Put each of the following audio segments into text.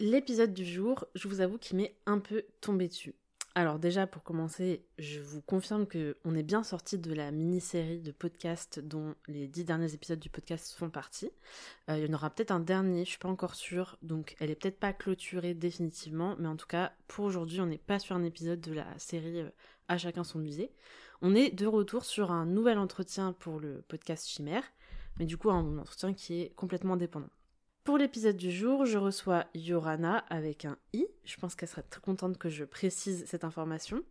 L'épisode du jour, je vous avoue qu'il m'est un peu tombé dessus. Alors déjà, pour commencer, je vous confirme que on est bien sorti de la mini-série de podcasts dont les dix derniers épisodes du podcast font partie. Euh, il y en aura peut-être un dernier, je suis pas encore sûre, donc elle est peut-être pas clôturée définitivement, mais en tout cas, pour aujourd'hui, on n'est pas sur un épisode de la série euh, À chacun son musée. On est de retour sur un nouvel entretien pour le podcast Chimère, mais du coup un entretien qui est complètement indépendant. Pour l'épisode du jour, je reçois Yorana avec un i. Je pense qu'elle serait très contente que je précise cette information.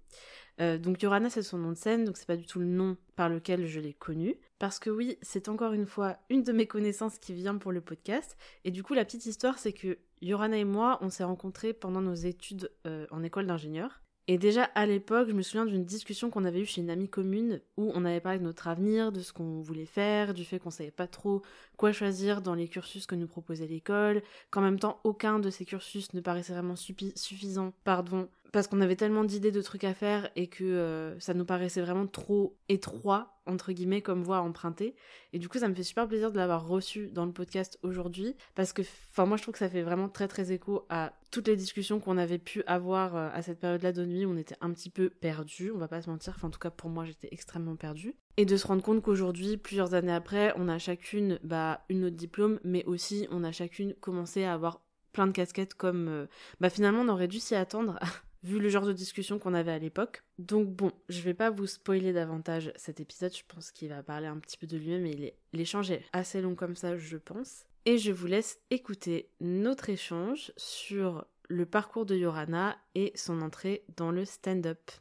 Euh, donc Yorana, c'est son nom de scène, donc c'est pas du tout le nom par lequel je l'ai connue. Parce que oui, c'est encore une fois une de mes connaissances qui vient pour le podcast. Et du coup, la petite histoire, c'est que Yorana et moi, on s'est rencontrés pendant nos études euh, en école d'ingénieur. Et déjà à l'époque, je me souviens d'une discussion qu'on avait eue chez une amie commune où on avait parlé de notre avenir, de ce qu'on voulait faire, du fait qu'on savait pas trop quoi choisir dans les cursus que nous proposait l'école, qu'en même temps aucun de ces cursus ne paraissait vraiment suffisant, pardon, parce qu'on avait tellement d'idées de trucs à faire et que euh, ça nous paraissait vraiment trop étroit entre guillemets comme voie à emprunter. Et du coup ça me fait super plaisir de l'avoir reçu dans le podcast aujourd'hui parce que enfin moi je trouve que ça fait vraiment très très écho à toutes les discussions qu'on avait pu avoir euh, à cette période-là de nuit. On était un petit peu perdu, on va pas se mentir, enfin en tout cas pour moi j'étais extrêmement perdue. Et de se rendre compte qu'aujourd'hui plusieurs années après, on a chacune bah une autre diplôme mais aussi on a chacune commencé à avoir plein de casquettes comme euh, bah finalement on aurait dû s'y attendre vu le genre de discussion qu'on avait à l'époque. Donc bon, je vais pas vous spoiler davantage cet épisode, je pense qu'il va parler un petit peu de lui-même l'échange est assez long comme ça, je pense. Et je vous laisse écouter notre échange sur le parcours de Yorana et son entrée dans le stand-up.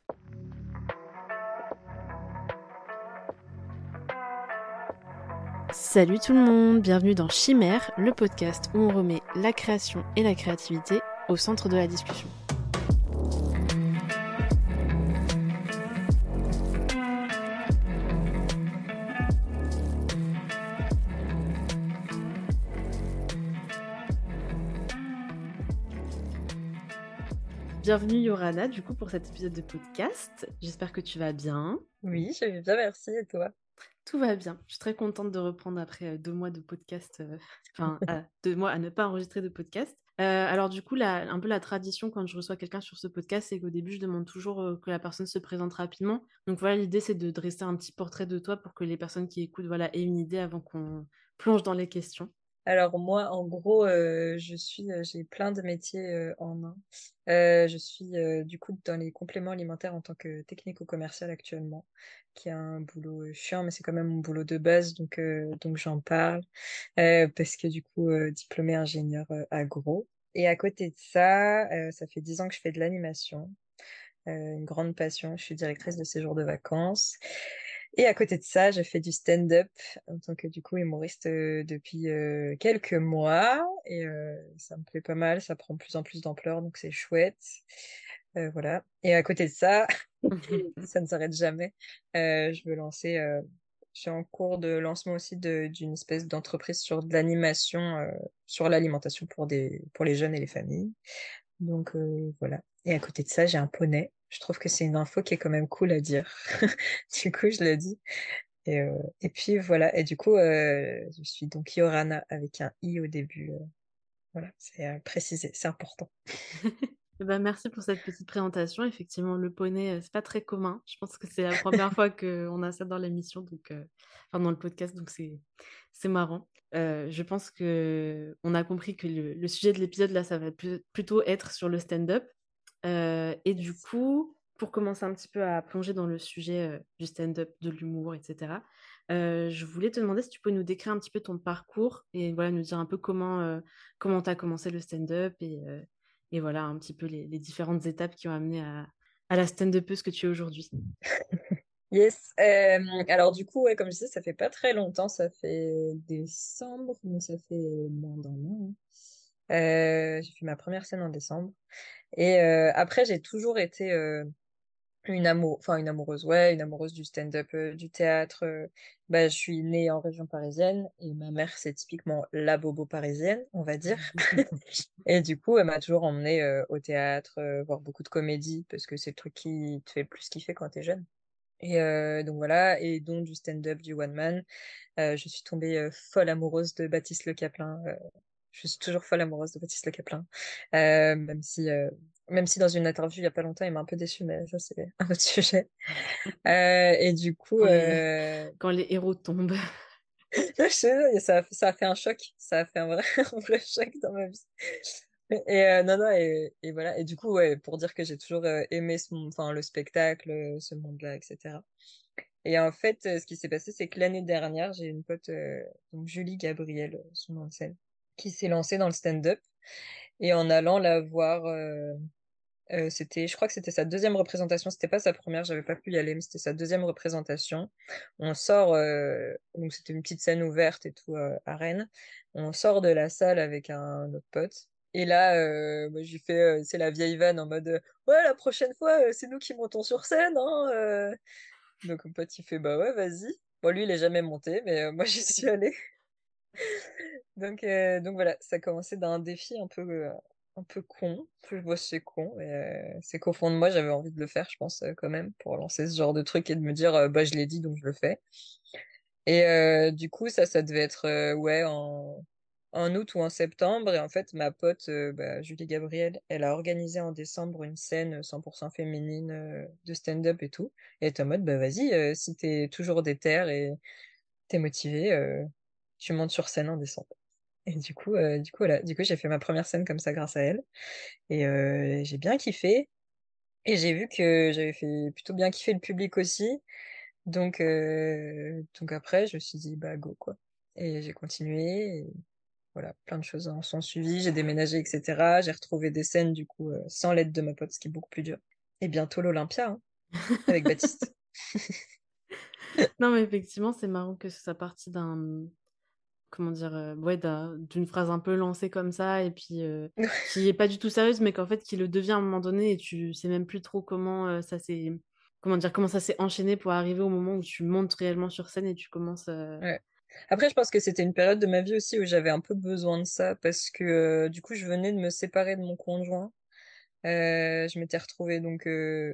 Salut tout le monde, bienvenue dans Chimère, le podcast où on remet la création et la créativité au centre de la discussion. Bienvenue Yorana, du coup, pour cet épisode de podcast. J'espère que tu vas bien. Oui, je vais bien, merci. Et toi? Tout va bien. Je suis très contente de reprendre après euh, deux mois de podcast, euh, enfin, deux mois à ne pas enregistrer de podcast. Euh, alors du coup, un peu la tradition quand je reçois quelqu'un sur ce podcast, c'est qu'au début, je demande toujours que la personne se présente rapidement. Donc voilà, l'idée, c'est de dresser un petit portrait de toi pour que les personnes qui écoutent voilà, aient une idée avant qu'on plonge dans les questions. Alors moi, en gros, euh, je suis, euh, j'ai plein de métiers euh, en un. je suis du coup dans les compléments alimentaires en tant que technico-commercial actuellement, qui est un boulot chiant, mais c'est quand même mon boulot de base, donc donc j'en parle parce que du coup diplômé ingénieur agro. Et à côté de ça, ça fait dix ans que je fais de l'animation, une grande passion. Je suis directrice de séjour de vacances. Et à côté de ça, je fais du stand-up en tant que du coup humoriste euh, depuis euh, quelques mois et euh, ça me plaît pas mal, ça prend de plus en plus d'ampleur donc c'est chouette. voilà. Et à côté de ça, ça ne s'arrête jamais. je veux lancer, je suis en cours de lancement aussi d'une espèce d'entreprise sur de l'animation, sur l'alimentation pour des pour les jeunes et les familles. Donc voilà. Et à côté de ça, j'ai un poney je trouve que c'est une info qui est quand même cool à dire. du coup, je le dis. Et, euh, puis voilà. Et du coup, euh, je suis donc Yorana avec un i au début. Euh. voilà, c'est précisé, c'est important. Eh ben, merci pour cette petite présentation. Effectivement, le poney, c'est pas très commun. Je pense que c'est la première fois qu'on a ça dans l'émission, donc enfin dans le podcast, donc c'est c'est marrant. je pense que on a compris que le, le sujet de l'épisode là, ça va plutôt être sur le stand-up. Euh, et du coup, pour commencer un petit peu à plonger dans le sujet euh, du stand-up, de l'humour, etc., euh, je voulais te demander si tu peux nous décrire un petit peu ton parcours et voilà, nous dire un peu comment comment tu as commencé le stand-up et, et, voilà un petit peu les, différentes étapes qui ont amené à, à la stand-upeuse que tu es aujourd'hui. Yes. alors du coup, ouais, comme je disais, ça fait pas très longtemps, ça fait décembre, donc ça fait moins d'un an. Euh, j'ai fait ma première scène en décembre. Et euh, après, j'ai toujours été euh, une amour, enfin une amoureuse, ouais, une amoureuse du stand-up, du théâtre. bah, je suis née en région parisienne et ma mère, c'est typiquement la bobo parisienne, on va dire. et du coup, elle m'a toujours emmenée au théâtre, voir beaucoup de comédies parce que c'est le truc qui te fait le plus kiffer quand t'es jeune. Et donc voilà, et donc du stand-up, du one man. je suis tombée folle amoureuse de Baptiste Le Caplin je suis toujours folle amoureuse de Baptiste Le Caplin. Euh, même si, euh, même si dans une interview il y a pas longtemps, il m'a un peu déçu, mais ça c'est un autre sujet. Euh, et du coup, Quand les, quand les héros tombent. je ça, a- ça a fait un choc, ça a fait un vrai, un vrai choc dans ma vie. Et euh, non, non, et, et voilà. Et du coup, ouais, pour dire que j'ai toujours aimé ce, enfin, le spectacle, ce monde-là, etc. Et en fait, ce qui s'est passé, c'est que l'année dernière, j'ai une pote, euh, donc Julie Gabriel, son nom de scène, qui s'est lancée dans le stand-up. Et en allant la voir, euh, euh, c'était, je crois que c'était sa deuxième représentation. C'était pas sa première, j'avais pas pu y aller, mais c'était sa deuxième représentation. On sort, euh, donc c'était une petite scène ouverte et tout euh, à Rennes. On sort de la salle avec un autre pote. Et là, moi, j'ai fait, c'est la vieille vanne en mode, ouais, la prochaine fois, c'est nous qui montons sur scène, hein. Donc mon pote, il fait, bah ouais, vas-y. Bon, lui, il est jamais monté, mais moi, j'y suis allée. Donc, euh, donc voilà, ça a commencé d'un défi un peu, euh, un peu con. Je vois c'est con, euh, c'est qu'au fond de moi, j'avais envie de le faire, je pense, quand même, pour lancer ce genre de truc et de me dire, bah je l'ai dit, donc je le fais. Et du coup, ça, ça devait être, ouais, en, en août ou en septembre. Et en fait, ma pote, bah, Julie Gabriel, elle a organisé en décembre une scène 100% féminine de stand-up et tout. Et elle en mode, bah vas-y, si t'es toujours déter et t'es motivé, tu montes sur scène en décembre. Et du coup, euh, du coup, voilà. Du coup, j'ai fait ma première scène comme ça grâce à elle. Et euh, j'ai bien kiffé. Et j'ai vu que j'avais fait plutôt bien kiffer le public aussi. Donc, euh, donc après, je me suis dit, bah, go, quoi. Et j'ai continué. Et voilà, plein de choses en sont suivies. J'ai déménagé, etc. J'ai retrouvé des scènes, du coup, sans l'aide de ma pote, ce qui est beaucoup plus dur. Et bientôt l'Olympia, hein, avec Baptiste. Non, mais effectivement, c'est marrant que ce soit parti d'un. Comment dire euh, Ouais, d'une phrase un peu lancée comme ça, et puis euh, qui est pas du tout sérieuse, mais qu'en fait, qui le devient à un moment donné, et tu sais même plus trop comment euh, ça s'est. Comment dire Comment ça s'est enchaîné pour arriver au moment où tu montes réellement sur scène et tu commences. Ouais. Après, je pense que c'était une période de ma vie aussi où j'avais un peu besoin de ça parce que du coup, je venais de me séparer de mon conjoint. Je m'étais retrouvée donc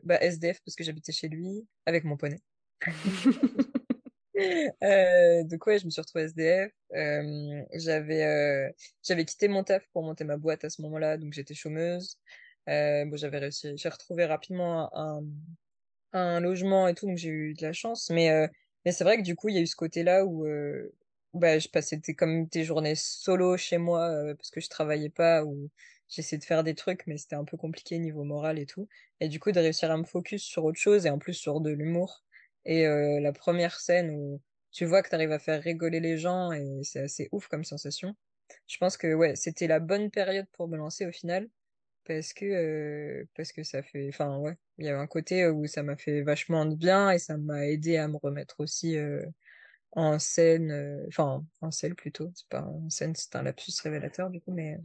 bah, SDF parce que j'habitais chez lui avec mon poney. Euh, donc ouais, je me suis retrouvée SDF. Euh, j'avais euh, j'avais quitté mon taf pour monter ma boîte à ce moment-là, donc j'étais chômeuse. Euh, bon, j'avais réussi, j'ai retrouvé rapidement un, un logement et tout, donc j'ai eu de la chance. Mais, mais c'est vrai que du coup, il y a eu ce côté-là où bah, je passais des, comme des journées solo chez moi parce que je travaillais pas ou j'essayais de faire des trucs, mais c'était un peu compliqué niveau moral et tout. Et du coup, de réussir à me focus sur autre chose et en plus sur de l'humour. Et euh, la première scène où tu vois que tu arrives à faire rigoler les gens et c'est assez ouf comme sensation. Je pense que ouais, c'était la bonne période pour me lancer au final parce que euh, parce que ça fait enfin ouais il y a un côté où ça m'a fait vachement de bien et ça m'a aidé à me remettre aussi euh, en scène euh, enfin en scène plutôt c'est pas en scène c'est un lapsus révélateur du coup mais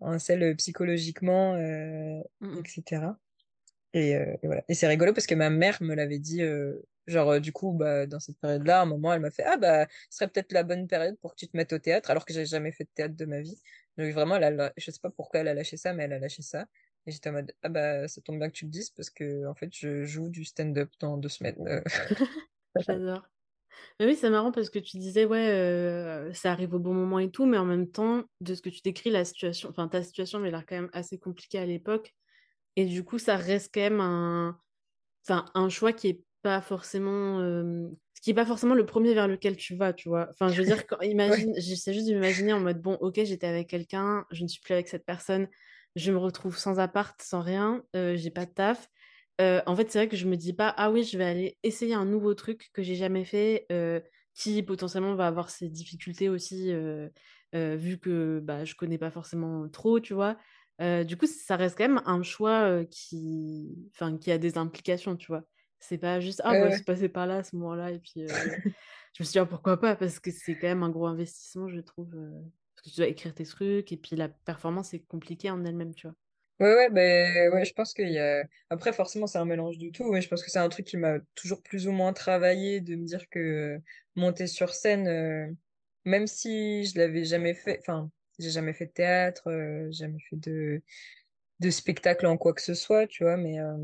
en scène psychologiquement euh, Mm, mm. etc et, euh, et voilà et c'est rigolo parce que ma mère me l'avait dit euh, genre euh, du coup bah dans cette période-là à un moment elle m'a fait ah bah ce serait peut-être la bonne période pour que tu te mettes au théâtre alors que j'ai jamais fait de théâtre de ma vie donc vraiment elle a, je sais pas pourquoi elle a lâché ça mais elle a lâché ça et j'étais en mode ah bah ça tombe bien que tu le dises parce que en fait je joue du stand-up dans deux semaines J'adore. Mais oui, c'est marrant parce que tu disais, ouais, ça arrive au bon moment et tout, mais en même temps, de ce que tu décris, la situation, enfin ta situation avait l'air quand même assez compliquée à l'époque. Et du coup, ça reste quand même un, enfin, un choix qui est pas forcément, euh, qui est pas forcément le premier vers lequel tu vas, tu vois. Enfin, je veux dire, quand, ouais imagine, j'essaie juste d'imaginer en mode, bon, ok, j'étais avec quelqu'un, je ne suis plus avec cette personne, je me retrouve sans appart, sans rien, euh, j'ai pas de taf. Euh, en fait, c'est vrai que je me dis pas, ah oui, je vais aller essayer un nouveau truc que j'ai jamais fait, euh, qui potentiellement va avoir ses difficultés aussi, euh, vu que bah, je connais pas forcément trop, tu vois. Euh, du coup, ça reste quand même un choix qui... Enfin, qui a des implications, tu vois. C'est pas juste, ah ouais bah, ouais c'est passé par là à ce moment-là, et puis je me suis dit, ah, pourquoi pas, parce que c'est quand même un gros investissement, je trouve. parce que tu dois écrire tes trucs, et puis la performance est compliquée en elle-même, tu vois. ouais ouais ben ouais je pense qu'il y a après forcément c'est un mélange du tout mais je pense que c'est un truc qui m'a toujours plus ou moins travaillé de me dire que monter sur scène euh, même si je l'avais jamais fait enfin j'ai jamais fait de théâtre euh, jamais fait de de spectacle en quoi que ce soit, tu vois, mais, euh,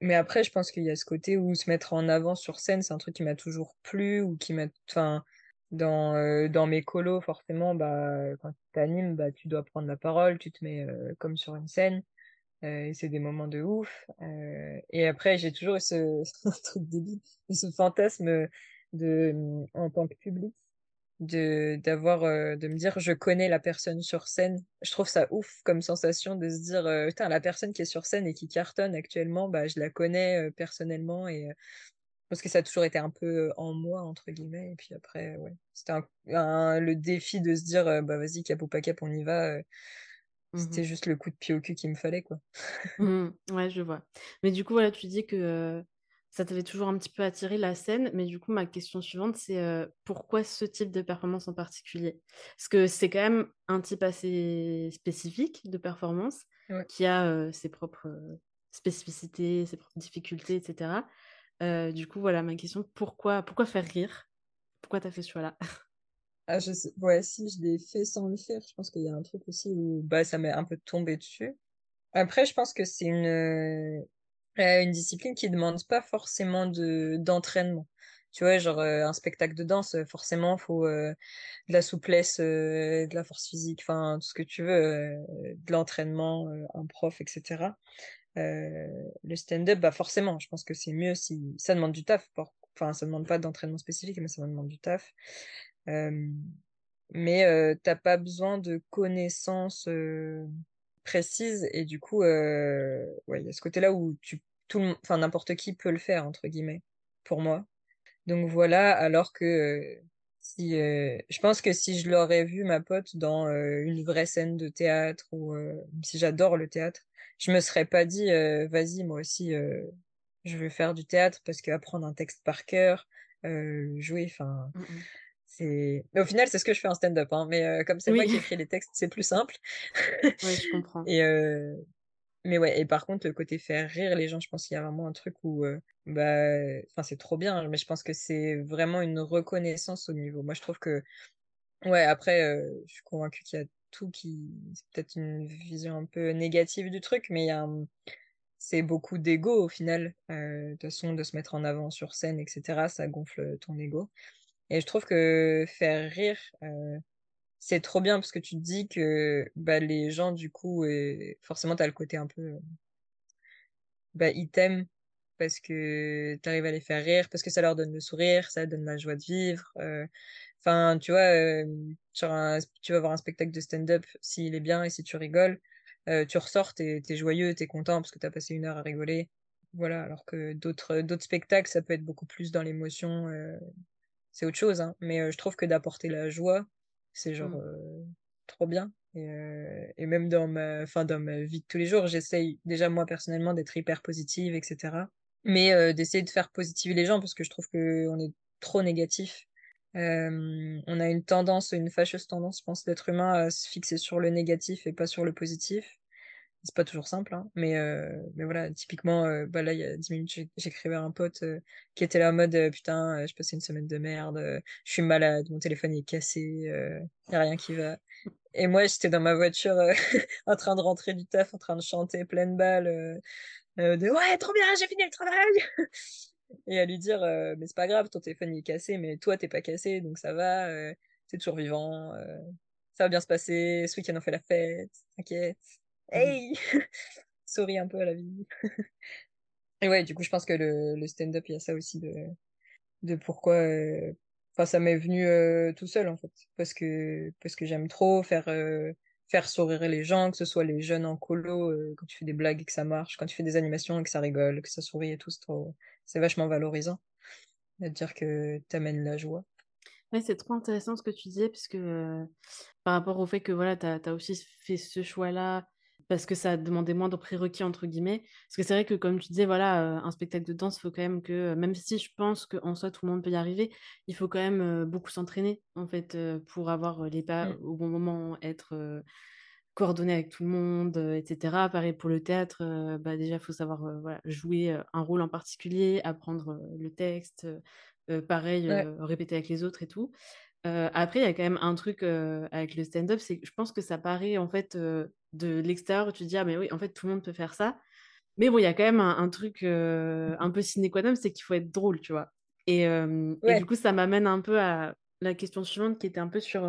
mais après, je pense qu'il y a ce côté où se mettre en avant sur scène, c'est un truc qui m'a toujours plu ou qui m'a, enfin, dans, dans mes colos, forcément, bah, quand tu animes, bah, tu dois prendre la parole, tu te mets comme sur une scène. et c'est des moments de ouf. et après, j'ai toujours eu ce, truc débile, ce fantasme de, en tant que public, de d'avoir de me dire je connais la personne sur scène. Je trouve ça ouf comme sensation de se dire putain la personne qui est sur scène et qui cartonne actuellement bah je la connais personnellement et parce que ça a toujours été un peu en moi entre guillemets. Et puis après ouais c'était un, le défi de se dire bah vas-y cap ou pas cap on y va c'était mmh juste le coup de pied au cul qu'il me fallait quoi. Mmh ouais je vois. Mais du coup voilà tu dis que ça t'avait toujours un petit peu attiré la scène, mais du coup, ma question suivante, c'est pourquoi ce type de performance en particulier? Parce que c'est quand même un type assez spécifique de performance qui a ses propres spécificités, ses propres difficultés, etc. du coup, voilà ma question pourquoi, pourquoi faire rire? Pourquoi t'as fait ce choix-là? Ah, je sais... Ouais, si je l'ai fait sans le faire, je pense qu'il y a un truc aussi où bah, ça m'est un peu tombé dessus. Après, je pense que c'est une euh, une discipline qui demande pas forcément de d'entraînement. Tu vois, genre euh, un spectacle de danse, euh, forcément, faut de la souplesse, de la force physique, enfin tout ce que tu veux, de l'entraînement, un prof, etc. le stand-up, bah forcément, je pense que c'est mieux si ça demande du taf. Enfin, ça demande pas d'entraînement spécifique, mais ça demande du taf. mais t'as pas besoin de connaissances précises et du coup, ouais, il y a ce côté-là où tu tout enfin n'importe qui peut le faire entre guillemets pour moi. Donc voilà, alors que euh, si euh, je pense que si je l'aurais vu ma pote dans euh, une vraie scène de théâtre ou si j'adore le théâtre, je me serais pas dit vas-y moi aussi je veux faire du théâtre parce qu'apprendre un texte par cœur, jouer, enfin mmh c'est au final c'est ce que je fais en stand-up hein, mais comme c'est moi qui écris les textes c'est plus simple. oui, je comprends. Et mais ouais, et par contre, le côté faire rire les gens, je pense qu'il y a vraiment un truc où, euh, bah, enfin, c'est trop bien, mais je pense que c'est vraiment une reconnaissance au niveau. Moi, je trouve que, ouais, après, euh, je suis convaincue qu'il y a tout qui, c'est peut-être une vision un peu négative du truc, mais il y a c'est beaucoup d'ego au final, euh, de façon, de se mettre en avant sur scène, etc. Ça gonfle ton ego. Et je trouve que faire rire, c'est trop bien parce que tu te dis que bah, les gens, du coup, et forcément, tu as le côté un peu. Bah, ils t'aiment parce que tu arrives à les faire rire, parce que ça leur donne le sourire, ça donne la joie de vivre. Euh. Enfin, tu vois, euh, tu vas voir un spectacle de stand-up, s'il est bien et si tu rigoles, euh, tu ressors, t'es es joyeux, t'es content parce que t'as passé une heure à rigoler. Voilà, alors que d'autres d'autres spectacles, ça peut être beaucoup plus dans l'émotion. c'est autre chose, hein. Mais je trouve que d'apporter la joie, c'est genre mmh. trop bien. Et, même dans ma, fin, dans ma vie de tous les jours, j'essaye déjà moi personnellement d'être hyper positive, etc. Mais d'essayer de faire positiver les gens parce que je trouve qu'on est trop négatif. on a une tendance, une fâcheuse tendance, je pense, d'être humain à se fixer sur le négatif et pas sur le positif c'est pas toujours simple, hein, mais, euh, mais voilà, typiquement, euh, bah là, il y a 10 minutes, j'écrivais à un pote euh, qui était là en mode putain, je passais une semaine de merde, je suis malade, mon téléphone est cassé, il a rien qui va. Et moi, j'étais dans ma voiture en train de rentrer du taf, en train de chanter pleine balle, de ouais, trop bien, j'ai fini le travail! Et à lui dire, mais c'est pas grave, ton téléphone est cassé, mais toi, t'es pas cassé, donc ça va, t'es toujours vivant, ça va bien se passer, ce week-end on fait la fête, t'inquiète. Mmh. Hey Souris un peu à la vie. Et ouais, du coup, je pense que le, le stand-up, il y a ça aussi de, de pourquoi. Euh, enfin, ça m'est venu euh, tout seul, en fait. Parce que, parce que j'aime trop faire, euh, faire sourire les gens, que ce soit les jeunes en colo, quand tu fais des blagues et que ça marche, quand tu fais des animations et que ça rigole, que ça sourit et tout, c'est trop. C'est vachement valorisant. De dire que t'amènes la joie. Ouais, c'est trop intéressant ce que tu disais, puisque par rapport au fait que voilà, tu as, aussi fait ce choix-là parce que ça demandait moins de prérequis entre guillemets. Parce que c'est vrai que comme tu disais, voilà, euh, un spectacle de danse, il faut quand même que, même si je pense qu'en soi tout le monde peut y arriver, il faut quand même euh, beaucoup s'entraîner en fait euh, pour avoir les pas mmh. au bon moment, être coordonné avec tout le monde, etc. Pareil pour le théâtre, bah déjà il faut savoir voilà, jouer un rôle en particulier, apprendre le texte, pareil répéter avec les autres et tout après, il y a quand même un truc avec le stand-up, c'est que je pense que ça paraît en fait de l'extérieur, tu te dis ah mais oui, en fait tout le monde peut faire ça. Mais bon, il y a quand même un, truc un peu sine qua non, c'est qu'il faut être drôle, tu vois? Et, et, du coup, ça m'amène un peu à la question suivante qui était un peu sur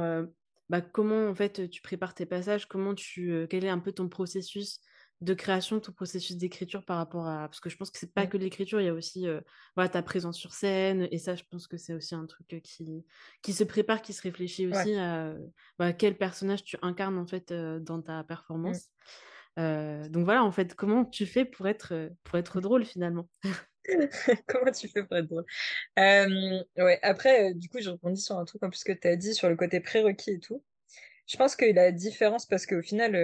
bah, comment en fait tu prépares tes passages, comment tu, quel est un peu ton processus de création, ton processus d'écriture par rapport à parce que je pense que c'est pas Mmh. que l'écriture, il y a aussi voilà, ta présence sur scène et ça je pense que c'est aussi un truc qui qui se prépare, qui se réfléchit Ouais. aussi à bah, quel personnage tu incarnes en fait dans ta Mmh. performance. donc voilà en fait comment tu fais pour être pour être drôle finalement? Comment tu fais pour être drôle? Ouais, après, du coup, je rebondis sur un truc en plus que tu as dit sur le côté prérequis et tout. Je pense que la différence parce qu'au final,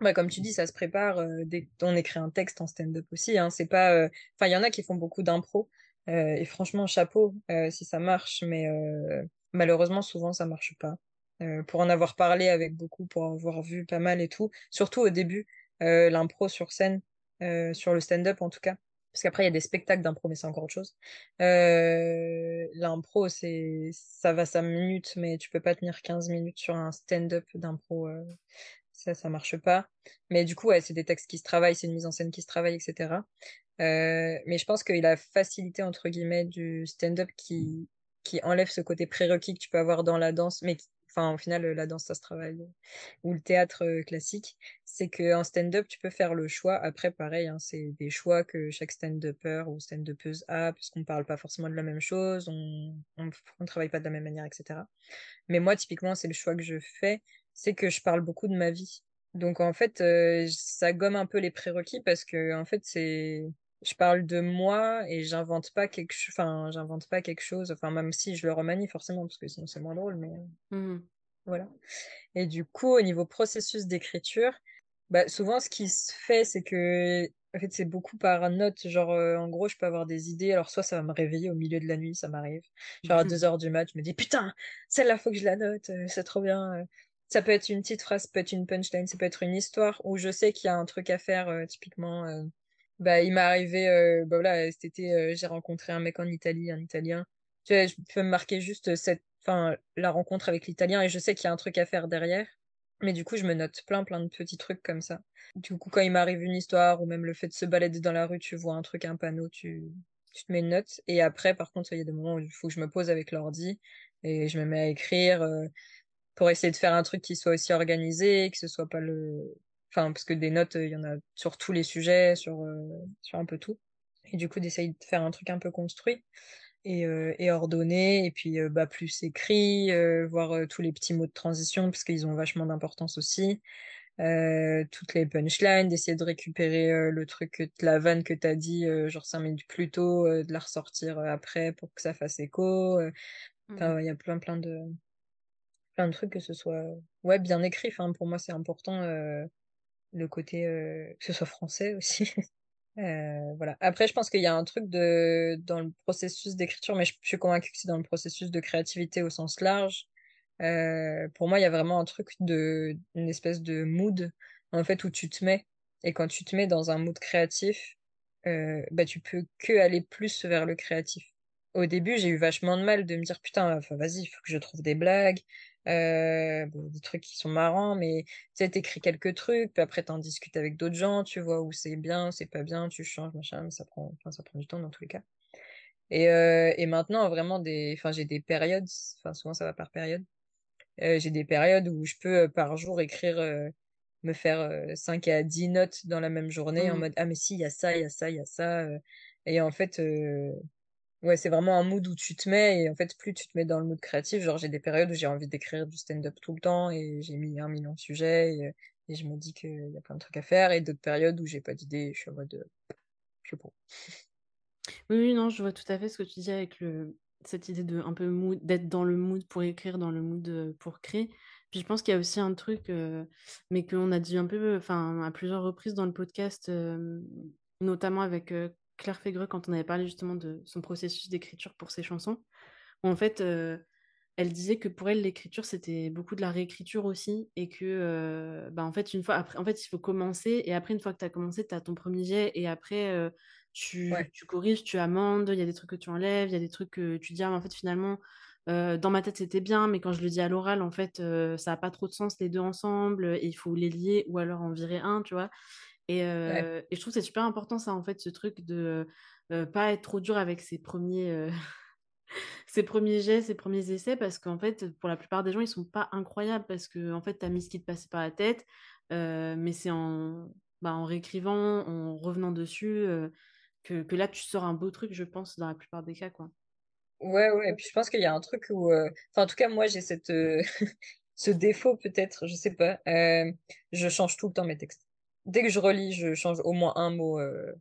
bah, comme tu dis, ça se prépare, heu, dès qu'on écrit un texte en stand-up aussi, hein. C'est pas, heu enfin, il y en a qui font beaucoup d'impro, heu et franchement chapeau, heu, si ça marche, mais heu, malheureusement, souvent, ça marche pas. Heu, pour en avoir parlé avec beaucoup, pour avoir vu pas mal et tout, surtout au début, l'impro sur scène, sur le stand-up en tout cas, parce qu'après il y a des spectacles d'impro, mais c'est encore autre chose. L'impro, c'est ça va 5 minutes, mais tu peux pas tenir 15 minutes sur un stand-up d'impro, ça, ça marche pas. Mais du coup, ouais, c'est des textes qui se travaillent, c'est une mise en scène qui se travaille et cetera. Heu, mais je pense que la «facilité» entre guillemets du stand-up qui qui enlève ce côté prérequis que tu peux avoir dans la danse, mais enfin, au final, la danse, ça se travaille, ou le théâtre, heu, classique, c'est qu'en stand-up, tu peux faire le choix. Après, pareil, hein, c'est des choix que chaque stand-upper ou stand-upeuse a, puisqu'on parle pas forcément de la même chose, on on on travaille pas de la même manière et cetera. Mais moi, typiquement, c'est le choix que je fais, c'est que je parle beaucoup de ma vie. Donc en fait, heu, ça gomme un peu les prérequis parce que en fait, c'est je parle de moi et j'invente pas quelque ch enfin, j'invente pas quelque chose, enfin, même si je le remanie forcément parce que sinon c'est moins drôle, mais Mmh voilà. Et du coup, au niveau processus d'écriture, bah, souvent ce qui se fait, c'est que en fait, c'est beaucoup par notes. Genre, heu, en gros, je peux avoir des idées, alors soit ça va me réveiller au milieu de la nuit, ça m'arrive. Genre à deux heures du mat, je me dis: «Putain, celle-là, faut que je la note, heu, c'est trop bien». Ça peut être une petite phrase, ça peut être une punchline, ça peut être une histoire où je sais qu'il y a un truc à faire, heu, typiquement, heu, bah, il m'est arrivé, heu, bah, voilà, cet été, j'ai rencontré un mec en Italie, un Italien. Tu vois, je peux me marquer juste cette enfin, la rencontre avec l'Italien et je sais qu'il y a un truc à faire derrière. Mais du coup, je me note plein, plein de petits trucs comme ça. Du coup, quand il m'arrive une histoire ou même le fait de se balader dans la rue, tu vois un truc, un panneau, tu, tu te mets une note. Et après, par contre, il y a des moments où il faut que je me pose avec l'ordi et je me mets à écrire euh, pour essayer de faire un truc qui soit aussi organisé, que ce soit pas le... Enfin, parce que des notes, euh, il y en a sur tous les sujets, sur, euh, sur un peu tout. Et du coup, d'essayer de faire un truc un peu construit et, euh, et ordonné, et puis euh, bah, plus écrit, euh, voir tous les petits mots de transition, parce qu'ils ont vachement d'importance aussi, euh, toutes les punchlines, d'essayer de récupérer le truc, que- la vanne que t'as dit, euh, genre cinq minutes plus tôt, euh, de la ressortir après pour que ça fasse écho. euh. Mmh il y a plein, plein de, plein de trucs que ce soit ouais, bien écrit. Enfin, pour moi, c'est important euh, le côté euh, que ce soit français aussi. Euh, voilà. Après, je pense qu'il y a un truc de dans le processus d'écriture, mais je, je suis convaincue que c'est dans le processus de créativité au sens large. Pour moi, il y a vraiment un truc de une espèce de mood en fait où tu te mets et quand tu te mets dans un mood créatif, bah tu peux que aller plus vers le créatif. Au début, j'ai eu vachement de mal de me dire putain, vas-y, il faut que je trouve des blagues, euh, bon, des trucs qui sont marrants, mais tu sais, t'écris quelques trucs, puis après t'en discutes avec d'autres gens, tu vois où c'est bien, c'est pas bien, tu changes, machin, mais ça prend, enfin, ça prend du temps dans tous les cas. Et, euh, et maintenant, vraiment, des, enfin, j'ai des périodes, enfin, souvent ça va par période. Euh, j'ai des périodes où je peux euh, par jour écrire, euh, me faire euh, 5 à 10 notes dans la même journée en Mmh. mode, ah, mais si, il y a ça, il y a ça, il y a ça. euh. Et en fait, euh, ouais, c'est vraiment un mood où tu te mets, et en fait, plus tu te mets dans le mood créatif, genre, j'ai des périodes où j'ai envie d'écrire du stand-up tout le temps, et j'ai mis un million de sujets, et, euh, je me dis qu'il y a plein de trucs à faire, et d'autres périodes où j'ai pas d'idée, je suis en mode, euh, je sais pas. Oui, oui, non, je vois tout à fait ce que tu dis avec le cette idée de un peu mood d'être dans le mood pour écrire, dans le mood, heu, pour créer. Puis je pense qu'il y a aussi un truc, heu, mais qu'on a dit un peu, à plusieurs reprises dans le podcast, hem, notamment avec, Claire Fégreux quand on avait parlé justement de son processus d'écriture pour ses chansons. En fait, heu, elle disait que pour elle, l'écriture, c'était beaucoup de la réécriture aussi et que, heu, bah, en fait, une fois après en fait, il faut commencer et après une fois que tu as commencé, tu as ton premier jet et après, heu, tu Ouais, tu corriges, tu amendes, il y a des trucs que tu enlèves, il y a des trucs que tu dis: «Ah mais en fait, finalement, dans ma tête, c'était bien, mais quand je le dis à l'oral, en fait, ça a pas trop de sens les 2 ensemble, et il faut les lier ou alors en virer un», tu vois? Et ouais, heu et je trouve que c'est super important ça, en fait, ce truc de, heu pas être trop dur avec ses premiers. ces premiers jets, ces premiers essais, parce qu'en fait, pour la plupart des gens, ils sont pas incroyables parce que en fait, tu as mis ce qui te passait par la tête, euh, mais c'est en, bah, en réécrivant, en revenant dessus, euh, que, que, là, tu sors un beau truc, je pense, dans la plupart des cas, quoi. Ouais, ouais, et puis je pense qu'il y a un truc où... euh, Enfin, en tout cas, moi, j'ai cette... euh, ce défaut, peut-être, je sais pas. euh, je change tout le temps mes textes. Dès que je relis, je change au moins un mot. euh,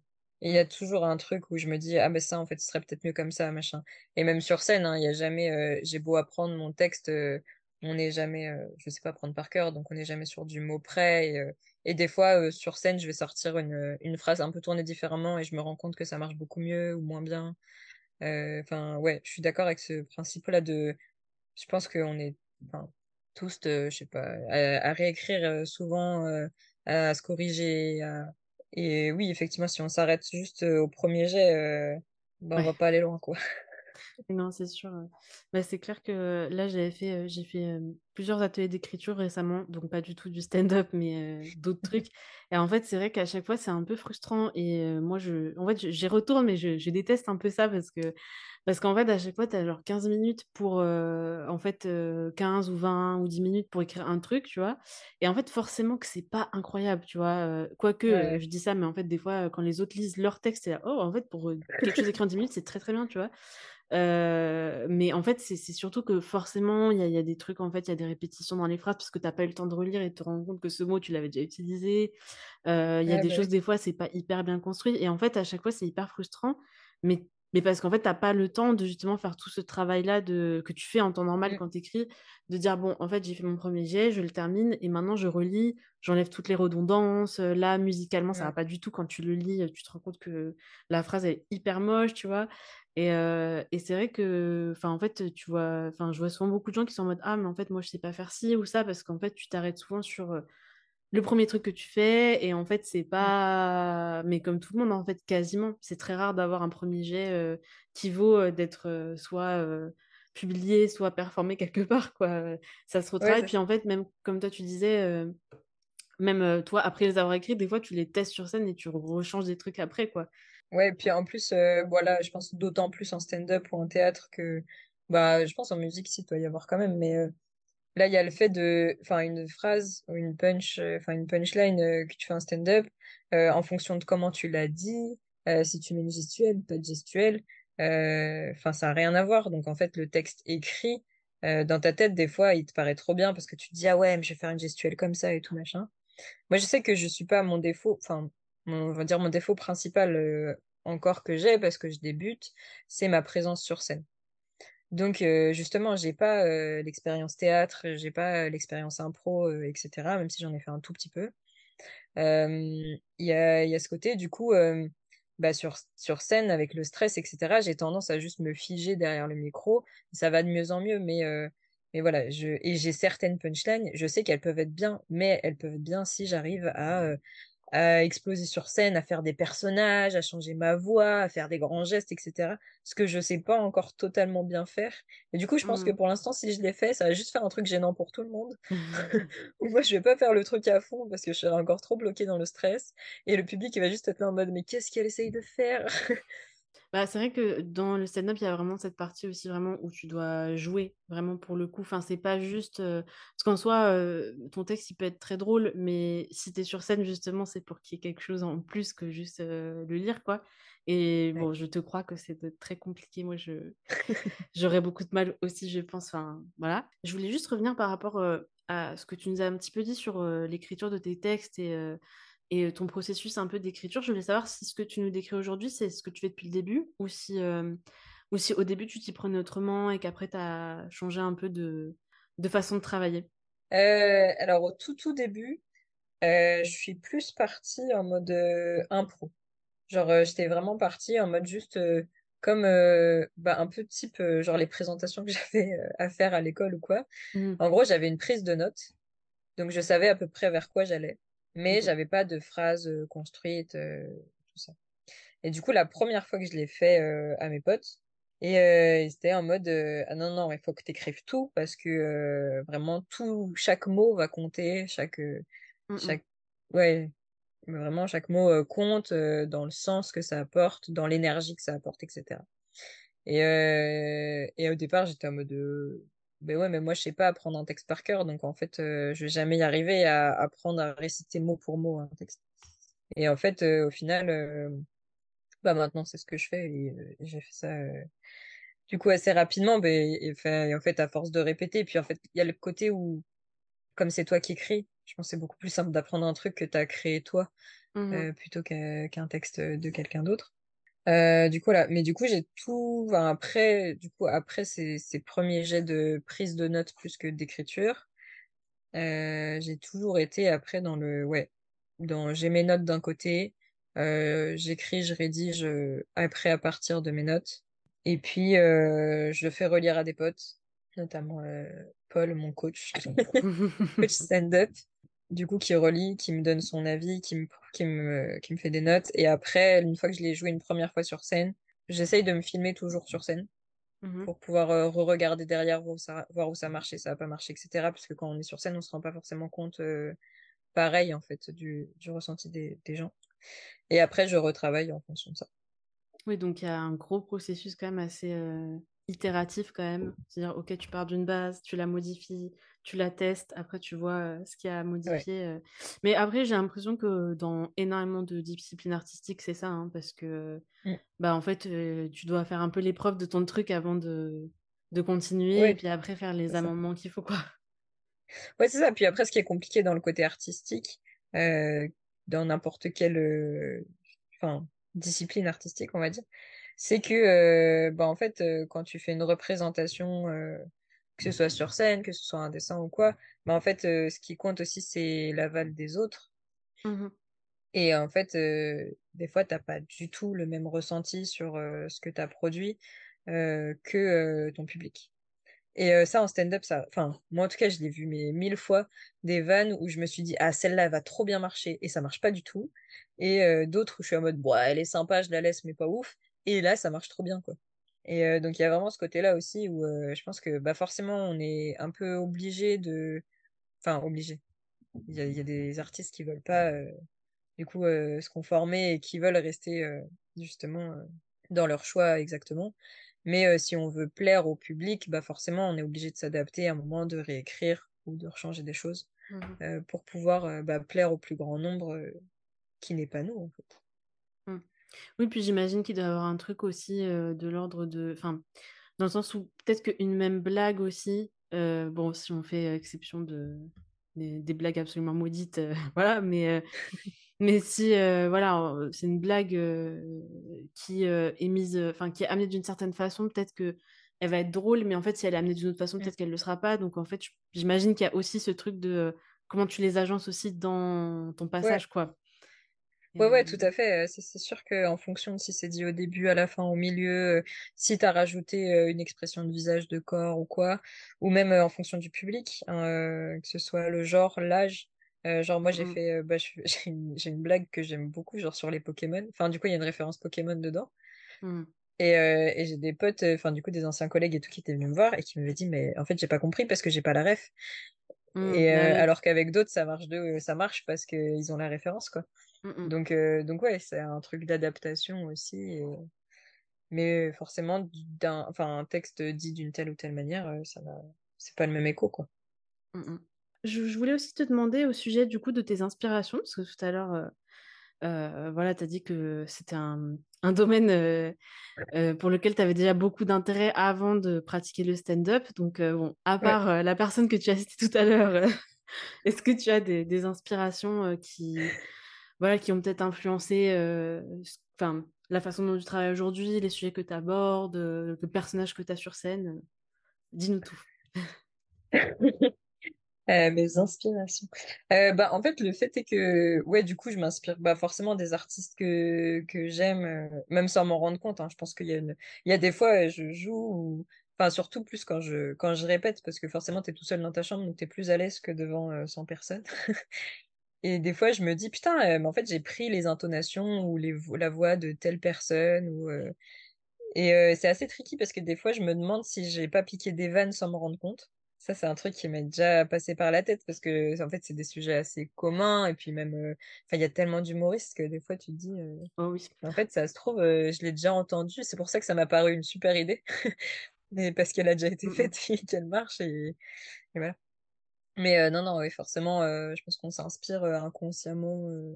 Et il y a toujours un truc où je me dis, ah, mais ça, en fait, ce serait peut-être mieux comme ça, machin. Et même sur scène, hein, il y a jamais... euh, J'ai beau apprendre mon texte, euh, on n'est jamais... euh, Je sais pas apprendre par cœur, donc on n'est jamais sur du mot près. Et, euh, et des fois, euh, sur scène, je vais sortir une, une phrase un peu tournée différemment et je me rends compte que ça marche beaucoup mieux ou moins bien. Enfin, ouais, je suis d'accord avec ce principe-là de. Je pense qu'on est tous, je sais pas, à, à réécrire souvent, à se corriger. à- Et oui, effectivement, si on s'arrête juste euh, au premier jet, euh, ben, on va pas aller loin, quoi. Non, c'est sûr. euh. Bah, c'est clair que là, j'avais fait, euh, j'ai fait euh, plusieurs ateliers d'écriture récemment, donc pas du tout du stand-up, mais euh, d'autres trucs. Et en fait, c'est vrai qu'à chaque fois, c'est un peu frustrant. Et euh, moi, je, en fait, j'y retourne, mais je, je déteste un peu ça parce que, parce qu'en fait, à chaque fois, tu as genre 15 minutes pour, euh, en fait, euh, 15 ou 20 ou 10 minutes pour écrire un truc, tu vois. Et en fait, forcément que c'est pas incroyable, tu vois. quoique, Ouais, je dis ça, mais en fait, des fois, quand les autres lisent leur texte, c'est là, oh, en fait, pour quelque chose écrit en 10 minutes, c'est très très bien, tu vois. Mais en fait, c'est surtout que forcément, il y a, il y a des trucs, en fait, il y a des répétitions dans les phrases parce que tu n'as pas eu le temps de relire et te rendre compte que ce mot, tu l'avais déjà utilisé. Euh, Il y a des bah choses, des fois, c'est pas hyper bien construit. Et en fait, à chaque fois, c'est hyper frustrant. Mais, mais parce qu'en fait, tu n'as pas le temps de justement faire tout ce travail-là de, que tu fais en temps normal Mm, quand tu écris, de dire, bon, en fait, j'ai fait mon premier jet, je le termine et maintenant je relis, j'enlève toutes les redondances. Euh, Là, musicalement, ça va pas du tout. Quand tu le lis, tu te rends compte que la phrase est hyper moche, tu vois? Et, euh, et c'est vrai que, enfin, en fait, tu vois, enfin, je vois souvent beaucoup de gens qui sont en mode, ah, mais en fait, moi, je sais pas faire ci ou ça, parce qu'en fait, tu t'arrêtes souvent sur euh, le premier truc que tu fais, et en fait, c'est mm. pas, mais comme tout le monde, en fait, quasiment, c'est très rare d'avoir un premier jet euh, qui vaut euh, d'être euh, soit publié, soit performé quelque part, quoi. Ça se Ouais, retravaille, c'est puis en fait, même comme toi, tu disais, même toi, après les avoir écrits, des fois, tu les testes sur scène et tu rechanges des trucs après, quoi. Ouais, et puis en plus, voilà, je pense d'autant plus en stand-up ou en théâtre que. Bah, je pense en musique, si, doit y avoir quand même, mais. Là, il y a le fait de, enfin, une phrase ou une punch, euh, enfin, une punchline euh, que tu fais un stand-up, euh, en fonction de comment tu l'as dit, euh, si tu mets une gestuelle, pas de gestuelle, enfin, ça n'a rien à voir. Donc, en fait, le texte écrit, dans ta tête, des fois, il te paraît trop bien parce que tu te dis, ah ouais, mais je vais faire une gestuelle comme ça et tout, machin. Moi, je sais que je suis pas mon défaut, enfin, on va dire mon défaut principal, encore que j'ai parce que je débute, c'est ma présence sur scène. Donc euh, justement, j'ai pas l'expérience théâtre, j'ai pas l'expérience impro, etc. Même si j'en ai fait un tout petit peu. Il y a, ce côté, du coup, bah, sur, scène avec le stress, etc. J'ai tendance à juste me figer derrière le micro. Ça va de mieux en mieux, mais mais voilà. Et j'ai certaines punchlines. Je sais qu'elles peuvent être bien, mais elles peuvent être bien si j'arrive à à exploser sur scène, à faire des personnages, à changer ma voix, à faire des grands gestes, etc. Ce que je sais pas encore totalement bien faire. Et du coup, je pense que Mm. pour l'instant, si je l'ai fait, ça va juste faire un truc gênant pour tout le monde. Ou moi, je vais pas faire le truc à fond parce que je serai encore trop bloquée dans le stress. Et le public, il va juste être là en mode, mais qu'est-ce qu'elle essaye de faire? Bah, c'est vrai que dans le stand-up, il y a vraiment cette partie aussi vraiment où tu dois jouer vraiment pour le coup. Enfin, c'est pas juste... euh, Parce qu'en soi, euh, ton texte, il peut être très drôle, mais si tu es sur scène, justement, c'est pour qu'il y ait quelque chose en plus que juste euh, le lire, quoi. Et Ouais. bon, je te crois que c'est très compliqué. Moi, je j'aurais beaucoup de mal aussi, je pense. Enfin, voilà. Je voulais juste revenir par rapport à ce que tu nous as un petit peu dit sur l'écriture de tes textes et... euh, et ton processus un peu d'écriture, je voulais savoir si ce que tu nous décris aujourd'hui, c'est ce que tu fais depuis le début, ou si, euh, ou si au début tu t'y prenais autrement et qu'après tu as changé un peu de, de façon de travailler? Euh, alors, au tout, tout début, euh, je suis plus partie en mode euh, impro. Genre, euh, j'étais vraiment partie en mode juste euh, comme euh, bah, un peu type, euh, genre les présentations que j'avais euh, à faire à l'école ou quoi. Mhm. En gros, j'avais une prise de notes, donc je savais à peu près vers quoi j'allais, mais Ok. j'avais pas de phrases construites, euh, tout ça. Et du coup, la première fois que je l'ai fait euh, à mes potes, et euh, ils étaient en mode euh, ah non non, il faut que tu écrives tout parce que euh, vraiment tout, chaque mot va compter, chaque Mhm. chaque ouais, vraiment chaque mot compte euh, dans le sens que ça apporte, dans l'énergie que ça apporte, etc. Et, et au départ, j'étais en mode, ben ouais, mais moi, je sais pas apprendre un texte par cœur, donc en fait, je vais jamais y arriver à apprendre à réciter mot pour mot un texte. Et en fait, au final, bah maintenant, c'est ce que je fais et, j'ai fait ça du coup assez rapidement. Ben, et, et, en fait, à force de répéter, puis en fait, il y a le côté où, comme c'est toi qui écris, je pense que c'est beaucoup plus simple d'apprendre un truc que tu as créé toi mmh plutôt qu'un texte de quelqu'un d'autre. Euh, du coup là, mais du coup j'ai tout. Enfin, après, du coup après ces, ces, premiers jets de prise de notes plus que d'écriture, euh, j'ai toujours été après dans le ouais, dans j'ai mes notes d'un côté, euh, j'écris, je rédige après à partir de mes notes, et puis je le fais relire à des potes, notamment Paul, mon coach, coach stand-up du coup, qui relit, qui me donne son avis, qui me, qui me, qui me fait des notes. Et après, une fois que je l'ai joué une première fois sur scène, j'essaye de me filmer toujours sur scène mmh pour pouvoir euh, re-regarder derrière, voir où, ça, voir où ça marche et ça n'a pas marché, etc. Parce que quand on est sur scène, on se rend pas forcément compte euh, pareil, en fait, du, du ressenti des, des, gens. Et après, je retravaille en fonction de ça. Oui, donc il y a un gros processus quand même assez euh, itératif quand même. C'est-à-dire, ok, tu pars d'une base, tu la modifies, tu la testes, après tu vois ce qu'il y a à modifier. Mais après, j'ai l'impression que dans énormément de disciplines artistiques, c'est ça, hein, parce que mmh. bah, en fait, tu dois faire un peu l'épreuve de ton truc avant de, de continuer, et puis après faire les amendements qu'il faut, quoi. Ouais, c'est ça. Puis après, ce qui est compliqué dans le côté artistique, dans n'importe quelle enfin, discipline artistique, on va dire, c'est que, bah, en fait, quand tu fais une représentation que ce soit sur scène, que ce soit un dessin ou quoi. Mais en fait, euh, ce qui compte aussi, c'est l'aval des autres. Mmh et en fait, euh, des fois, t'as pas du tout le même ressenti sur euh, ce que tu as produit que ton public. Et ça, en stand-up, ça, enfin, moi en tout cas, je l'ai vu mais mille fois des vannes où je me suis dit, ah, celle-là, va trop bien marcher, et ça marche pas du tout. Et d'autres où je suis en mode, bon, elle est sympa, je la laisse, mais pas ouf. Et là, ça marche trop bien, quoi. Et euh, donc il y a vraiment ce côté-là aussi où euh, je pense que bah, forcément on est un peu obligé de... Enfin, obligé. Il y a, y a, des artistes qui veulent pas euh, du coup se conformer et qui veulent rester justement dans leur choix exactement. Mais si on veut plaire au public, bah forcément on est obligé de s'adapter à un moment, de réécrire ou de rechanger des choses mmh pour pouvoir bah, plaire au plus grand nombre qui n'est pas nous en fait. Oui, puis j'imagine qu'il doit y avoir un truc aussi de l'ordre de. Enfin, dans le sens où peut-être qu'une même blague aussi, bon, si on fait exception de, des, blagues absolument maudites, voilà, mais, mais si, voilà, c'est une blague qui est mise, enfin, qui est amenée d'une certaine façon, peut-être que elle va être drôle, mais en fait, si elle est amenée d'une autre façon, peut-être qu'elle ne le sera pas. Donc, en fait, j'imagine qu'il y a aussi ce truc de comment tu les agences aussi dans ton passage, quoi. Ouais, ouais, tout à fait. C'est sûr qu'en fonction de si c'est dit au début, à la fin, au milieu, si tu as rajouté une expression de visage, de corps ou quoi, ou même en fonction du public, hein, que ce soit le genre, l'âge. genre, moi, j'ai mmh. fait, bah, j'ai une, une, blague que j'aime beaucoup, genre sur les Pokémon. Enfin, du coup, il y a une référence Pokémon dedans. Mmh. Et, et j'ai des potes, enfin, du coup, des anciens collègues et tout qui étaient venus me voir et qui m'avaient dit, mais en fait, j'ai pas compris parce que j'ai pas la ref. Mmh, et bah alors qu'avec d'autres, ça marche de, ça marche parce qu'ils ont la référence, quoi. Mmh. Donc, euh, donc ouais, c'est un truc d'adaptation aussi. Mais forcément, d'un, enfin, un texte dit d'une telle ou telle manière, euh, ça n'a, c'est pas le même écho, quoi. Mmh, je, je, voulais aussi te demander au sujet du coup de tes inspirations, parce que tout à l'heure, euh, voilà, tu as dit que c'était un, un domaine pour lequel tu avais déjà beaucoup d'intérêt avant de pratiquer le stand-up. Donc, bon, à part la personne que tu as citée tout à l'heure, est-ce que tu as des, des inspirations qui, voilà, qui ont peut-être influencé enfin, la façon dont tu travailles aujourd'hui, les sujets que tu abordes, le personnage que tu as sur scène. Dis-nous tout. Euh, mes inspirations. Euh, bah, en fait, le fait est que, ouais, du coup, je m'inspire bah, forcément des artistes que, que j'aime, euh, même sans m'en rendre compte. Hein. Je pense qu'il y a, il y a des fois, je joue, enfin, surtout plus quand je, quand je répète, parce que forcément, tu es tout seul dans ta chambre, donc tu es plus à l'aise que devant 100 personnes. Et des fois, je me dis, putain, euh, mais en fait, j'ai pris les intonations ou les, la voix de telle personne. Ou, euh, Et euh, c'est assez tricky parce que des fois, je me demande si j'ai pas piqué des vannes sans me rendre compte. Ça, c'est un truc qui m'est déjà passé par la tête parce que, en fait, c'est des sujets assez communs. Et puis, même, enfin, il y a tellement d'humoristes que des fois, tu te dis, Oh oui. en fait, ça se trouve, je l'ai déjà entendu. C'est pour ça que ça m'a paru une super idée. Mais parce qu'elle a déjà été Mm, mm. faite et qu'elle marche. Et, et voilà. Mais euh, non, non, oui, forcément, euh, je pense qu'on s'inspire euh, inconsciemment euh,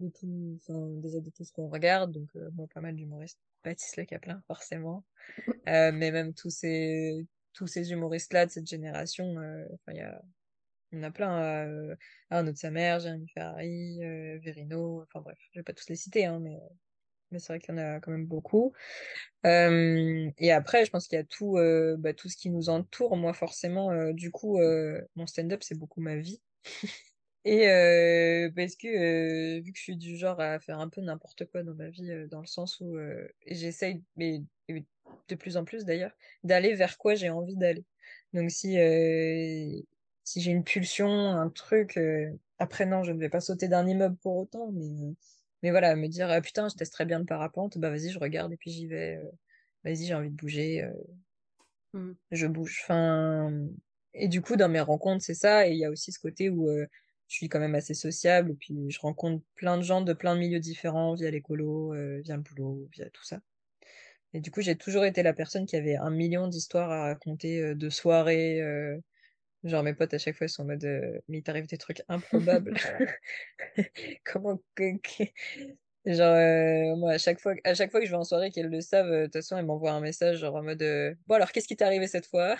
de tout, enfin, déjà de tout ce qu'on regarde. Donc, euh, bon, pas mal d'humoristes. Baptiste Le Caplin, forcément. Euh, mais même tous ces, tous ces humoristes-là de cette génération, euh, enfin, il y a, en a plein. Euh, Arnaud de sa mère, Jérémy Ferrari, euh, Verino, enfin bref, je vais pas tous les citer, hein, mais, mais c'est vrai qu'il y en a quand même beaucoup. Et après, je pense qu'il y a tout, bah, tout ce qui nous entoure. Moi, forcément, du coup, mon stand-up, c'est beaucoup ma vie. Et parce que vu que je suis du genre à faire un peu n'importe quoi dans ma vie, dans le sens où j'essaye, mais de plus en plus d'ailleurs, d'aller vers quoi j'ai envie d'aller. Donc si si j'ai une pulsion, un truc, après non, je ne vais pas sauter d'un immeuble pour autant, mais mais voilà, me dire ah, putain, je testerais bien le parapente, bah vas-y, je regarde et puis j'y vais. euh, vas-y, j'ai envie de bouger, euh, Mm. je bouge. Enfin, et du coup, dans mes rencontres, c'est ça. Et il y a aussi ce côté où euh, je suis quand même assez sociable. Et puis, je rencontre plein de gens de plein de milieux différents via l'écolo, euh, via le boulot, via tout ça. Et du coup, j'ai toujours été la personne qui avait un million d'histoires à raconter, euh, de soirées. Genre, mes potes, à chaque fois, sont en mode euh, Mais il t'arrive des trucs improbables. Comment Genre, euh, moi, à chaque fois, à chaque fois que je vais en soirée, qu'elles le savent, de toute façon, elles m'envoient un message, genre en mode euh, Bon, alors, qu'est-ce qui t'est arrivé cette fois?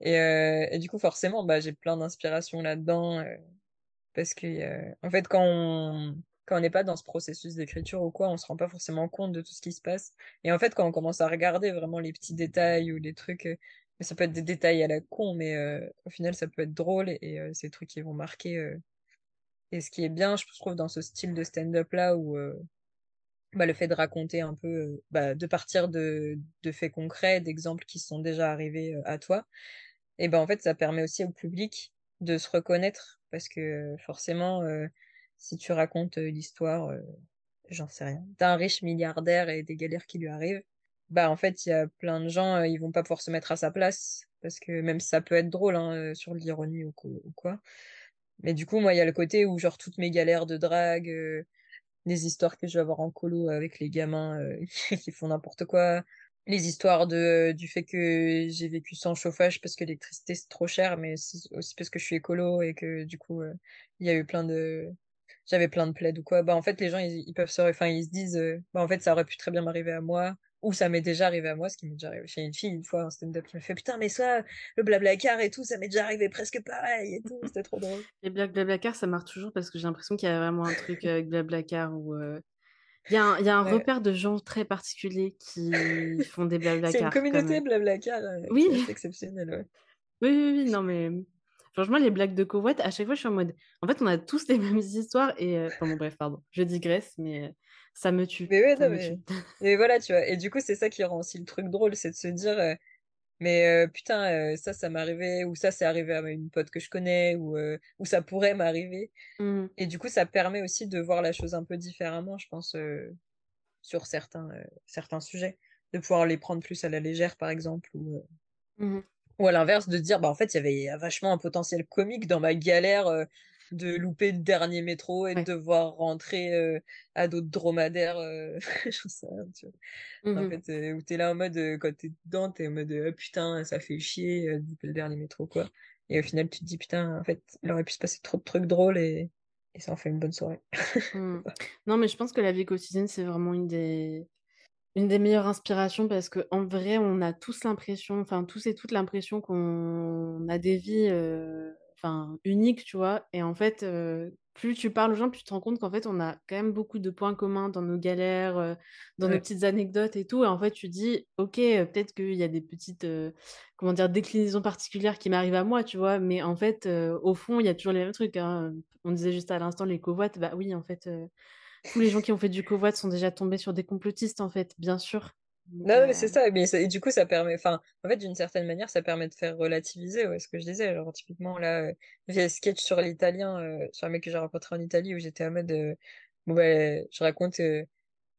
Et, et du coup, forcément, bah, j'ai plein d'inspiration là-dedans. parce que, en fait, quand on quand on n'est pas dans ce processus d'écriture ou quoi, on se rend pas forcément compte de tout ce qui se passe. Et en fait, quand on commence à regarder vraiment les petits détails ou les trucs, mais ça peut être des détails à la con, mais euh, au final, ça peut être drôle et euh, c'est des trucs qui vont marquer. euh. Et ce qui est bien, je trouve, dans ce style de stand-up là, où euh, bah, le fait de raconter un peu, bah, de partir de, de faits concrets, d'exemples qui sont déjà arrivés à toi, et ben en fait, ça permet aussi au public de se reconnaître parce que forcément, euh, si tu racontes l'histoire, euh, j'en sais rien, d'un riche milliardaire et des galères qui lui arrivent, bah en fait, il y a plein de gens, euh, ils vont pas pouvoir se mettre à sa place parce que même si ça peut être drôle hein, euh, sur l'ironie ou, quoi. Mais du coup, moi, il y a le côté où genre toutes mes galères de drague, euh, les histoires que je vais avoir en colo avec les gamins euh, qui font n'importe quoi, les histoires de, du fait que j'ai vécu sans chauffage parce que l'électricité c'est trop cher, mais aussi parce que je suis écolo et que du coup euh, il y a eu plein de, j'avais plein de plaids ou quoi. Bah en fait les gens ils, peuvent se, enfin ils se disent, bah en fait ça aurait pu très bien m'arriver à moi. Ou ça m'est déjà arrivé à moi, ce qui m'est déjà arrivé chez une fille une fois en stand-up qui me fait putain mais ça le blablacar et tout ça m'est déjà arrivé presque pareil et tout c'était trop drôle. Les blagues Blablacar, ça marche toujours parce que j'ai l'impression qu'il y a vraiment un truc avec Blablacar où euh, il y a un, il y a un Ouais. repère de gens très particuliers qui font des C'est une Blablacar. communauté comme... blablacar euh, Oui. qui reste exceptionnelle. Ouais. Oui, oui, oui, non mais franchement, les blagues de covoite, à chaque fois, je suis en mode. En fait, on a tous les mêmes histoires et. euh, Enfin bon, bref, pardon, je digresse, mais euh, ça me tue. Mais ouais, Ça non, me mais... tue. Voilà, tu vois. Et du coup, c'est ça qui rend aussi le truc drôle, c'est de se dire, euh, mais euh, putain, euh, ça, ça m'est arrivé, ou ça, c'est arrivé à une pote que je connais, ou, ou ça pourrait m'arriver. Mhm. Et du coup, ça permet aussi de voir la chose un peu différemment, je pense, sur certains, certains sujets. De pouvoir les prendre plus à la légère, par exemple, ou, Mhm. ou à l'inverse, de dire, bah, en fait, il y avait vachement un potentiel comique dans ma galère de louper le dernier métro et de devoir rentrer euh, à d'autres dromadaires, euh, j'en sais rien, tu vois. En Mhm. fait, euh, où t'es là en mode, quand t'es dedans, t'es en mode, Ah, putain, ça fait chier de louper le dernier métro, quoi. Et au final, tu te dis, putain, en fait, il aurait pu se passer trop de trucs drôles et, et ça en fait une bonne soirée. Mhm. Non, mais je pense que la vie quotidienne, c'est vraiment une des... une des meilleures inspirations parce que en vrai, on a tous l'impression, enfin tous et toutes l'impression qu'on a des vies enfin, uniques, tu vois. Et en fait, euh, plus tu parles aux gens, plus tu te rends compte qu'en fait, on a quand même beaucoup de points communs dans nos galères, euh, dans nos petites anecdotes et tout. Et en fait, tu dis, ok, euh, peut-être qu'il y a des petites, comment dire, déclinaisons particulières qui m'arrivent à moi, tu vois. Mais en fait, au fond, il y a toujours les mêmes trucs. hein. On disait juste à l'instant les covoites, bah oui, en fait. tous les gens qui ont fait du covoit sont déjà tombés sur des complotistes, en fait, bien sûr. Non, non, mais euh, c'est ça. Mais ça- et du coup, ça permet, enfin, en fait, d'une certaine manière, ça permet de faire relativiser, ouais, ce que je disais. Genre, typiquement, là, euh, j'ai un sketch sur l'italien, euh, sur un mec que j'ai rencontré en Italie où j'étais en mode, euh, bon, ben, je raconte,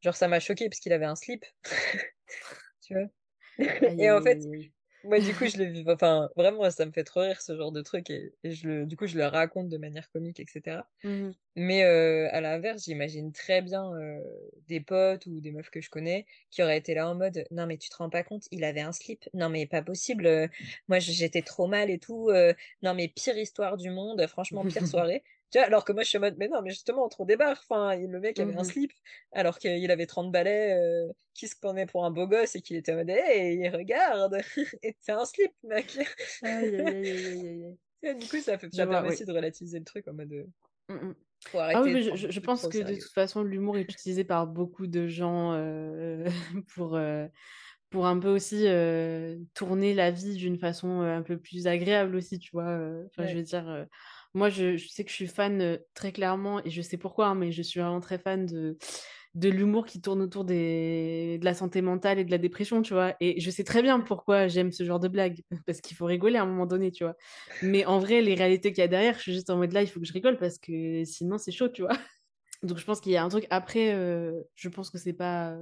genre, ça m'a choqué parce qu'il avait un slip, tu vois? Et en fait. Moi, du coup, je le vis. Enfin, vraiment, ça me fait trop rire ce genre de truc. Et, je le, du coup, je le raconte de manière comique, etc. Mmh Mais euh, à l'inverse, j'imagine très bien euh, des potes ou des meufs que je connais qui auraient été là en mode Non, mais tu te rends pas compte, il avait un slip. Non, mais pas possible. euh, moi, j'étais trop mal et tout. non, mais pire histoire du monde. Franchement, pire soirée. Tu vois, alors que moi, je suis en mode Mais non, mais justement, on trop débarque. Enfin, le mec avait un Mmh slip alors qu'il avait 30 balais, euh, qui se prenait pour un beau gosse et qu'il était en mode Hey, regarde Et c'est un slip, mec Aïe, aïe, aïe. Et Du coup, ça, fait, permet oui. aussi de relativiser le truc en mode euh, Mmh mh. Faut Ah oui, de mais je pense que de toute façon, l'humour est utilisé par beaucoup de gens, heu, pour, heu, pour un peu aussi, tourner la vie d'une façon, un peu plus agréable aussi, tu vois? Enfin, je veux dire, moi, je sais que je suis fan, heu, très clairement et je sais pourquoi, hein, mais je suis vraiment très fan de de l'humour qui tourne autour de la santé mentale et de la dépression, tu vois? Et je sais très bien pourquoi j'aime ce genre de blagues, parce qu'il faut rigoler à un moment donné, tu vois? Mais en vrai, les réalités qu'il y a derrière, je suis juste en mode là, il faut que je rigole parce que sinon c'est chaud, tu vois? Donc je pense qu'il y a un truc après, heu, je pense que c'est pas,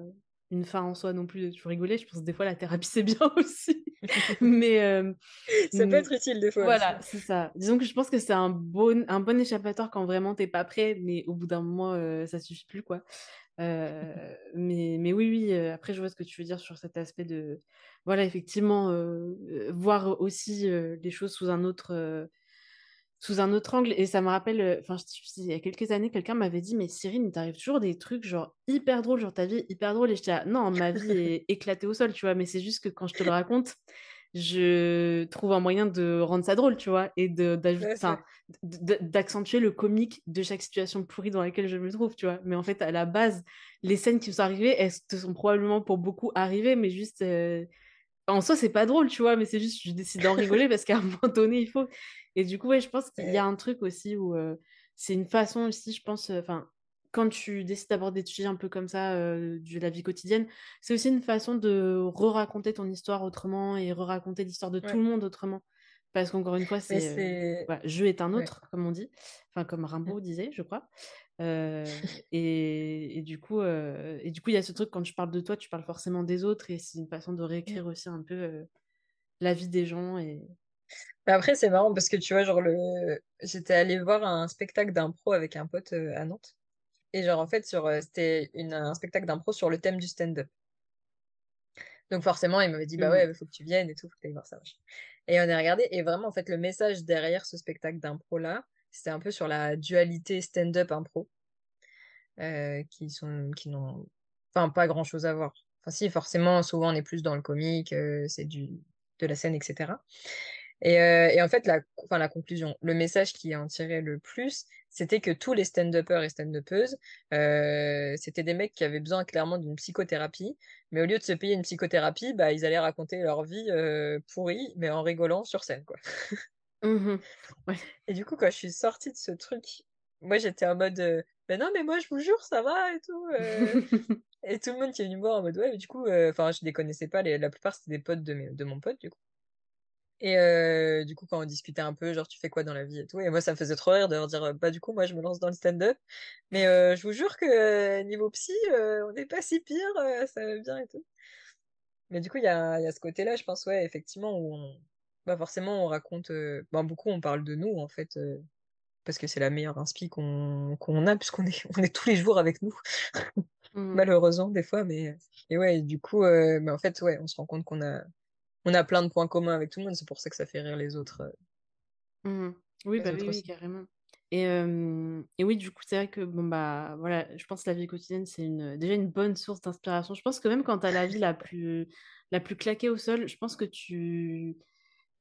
une fin en soi non plus de toujours rigoler. Je pense que des fois la thérapie c'est bien aussi. Mais, hem, Ça peut être utile des fois voilà, c'est ça. Disons que je pense que c'est un bon un bon échappatoire quand vraiment tu es pas prêt, mais au bout d'un moment, heu, ça suffit plus, quoi. Heu, mais mais oui, oui, heu, après je vois ce que tu veux dire sur cet aspect de voilà, effectivement, voir aussi, les choses sous un autre, sous un autre angle et ça me rappelle, heu, enfin, il y a quelques années, quelqu'un m'avait dit: «Mais Cyril, il t'arrive toujours des trucs genre hyper drôles, genre ta vie hyper drôle» et j'étais là: «Non, ma vie est éclatée au sol», tu vois? Mais c'est juste que quand je te le raconte, je trouve un moyen de rendre ça drôle, tu vois? Et Ouais, d'accentuer le comique de chaque situation pourrie dans laquelle je me trouve, tu vois? Mais en fait, à la base, les scènes qui me sont arrivées, elles te sont probablement pour beaucoup arrivées, mais juste, heu, en soi, c'est pas drôle, tu vois? Mais c'est juste, je décide d'en rigoler parce qu'à un moment donné, il faut. Et du coup, ouais, je pense qu'il y a un truc aussi où, heu, c'est une façon aussi, je pense, enfin, quand tu décides d'aborder des sujets un peu comme ça, heu, de la vie quotidienne, c'est aussi une façon de re-raconter ton histoire autrement et re-raconter l'histoire de tout le monde autrement. Parce qu'encore une fois, c'est, «jeu est un Ouais. autre», comme on dit, enfin, comme Mm. Rimbaud disait, je crois. Et et du coup, et du coup, il y a ce truc quand tu parles de toi, tu parles forcément des autres et c'est une façon de Mm. réécrire aussi un peu, la vie des gens et Mais après, c'est marrant parce que tu vois, genre, le... j'étais allée voir un spectacle d'impro avec un pote à Nantes. Et genre, en fait, sur, c'était une, un spectacle d'impro sur le thème du stand-up. Donc, forcément, il m'avait dit, bah mmh ouais, faut que tu viennes et tout, faut que tu ailles voir ça. Et on a regardé. Et vraiment, en fait, le message derrière ce spectacle d'impro-là, c'était un peu sur la dualité stand-up-impro. euh, qui sont qui n'ont enfin pas grand chose à voir. Enfin si forcément souvent on est plus dans le comique, euh, c'est du de la scène etc. Et, euh, et en fait la enfin la conclusion, le message qui en tirait le plus, c'était que tous les stand-uppers et stand-uppeuses, c'était des mecs qui avaient besoin clairement d'une psychothérapie, mais au lieu de se payer une psychothérapie, bah ils allaient raconter leur vie pourrie, mais en rigolant sur scène quoi. Mmh Ouais. Et du coup, quand je suis sortie de ce truc, moi j'étais en mode, euh, mais non, mais moi je vous jure, ça va et tout. euh. Et tout le monde qui est venu me voir en mode, ouais, mais du coup, euh, enfin, je les connaissais pas, les, la plupart c'était des potes de, mes, de mon pote, du coup. Et euh, du coup, quand on discutait un peu, genre, tu fais quoi dans la vie et tout, et moi ça me faisait trop rire de leur dire, bah, du coup, moi je me lance dans le stand-up, mais euh, je vous jure que euh, niveau psy, on n'est pas si pire, ça va bien et tout. Mais du coup, il y a, il y a ce côté-là, je pense, ouais, effectivement, où on, bah, forcément, on raconte, euh, bah, beaucoup, on parle de nous, en fait. euh, parce que c'est la meilleure inspi qu'on qu'on a, puisqu'on est, on est tous les jours avec nous, Mmh malheureusement, des fois. Mais, et ouais, du coup, euh, mais en fait, ouais, on se rend compte qu'on a, on a plein de points communs avec tout le monde, c'est pour ça que ça fait rire les autres, euh, Mmh Oui, les bah, oui, autres oui, aussi. carrément. Et et oui, du coup, c'est vrai que, bon, bah, voilà, je pense que la vie quotidienne, c'est une déjà une bonne source d'inspiration. Je pense que même quand tu as la vie la plus la plus claquée au sol, je pense que tu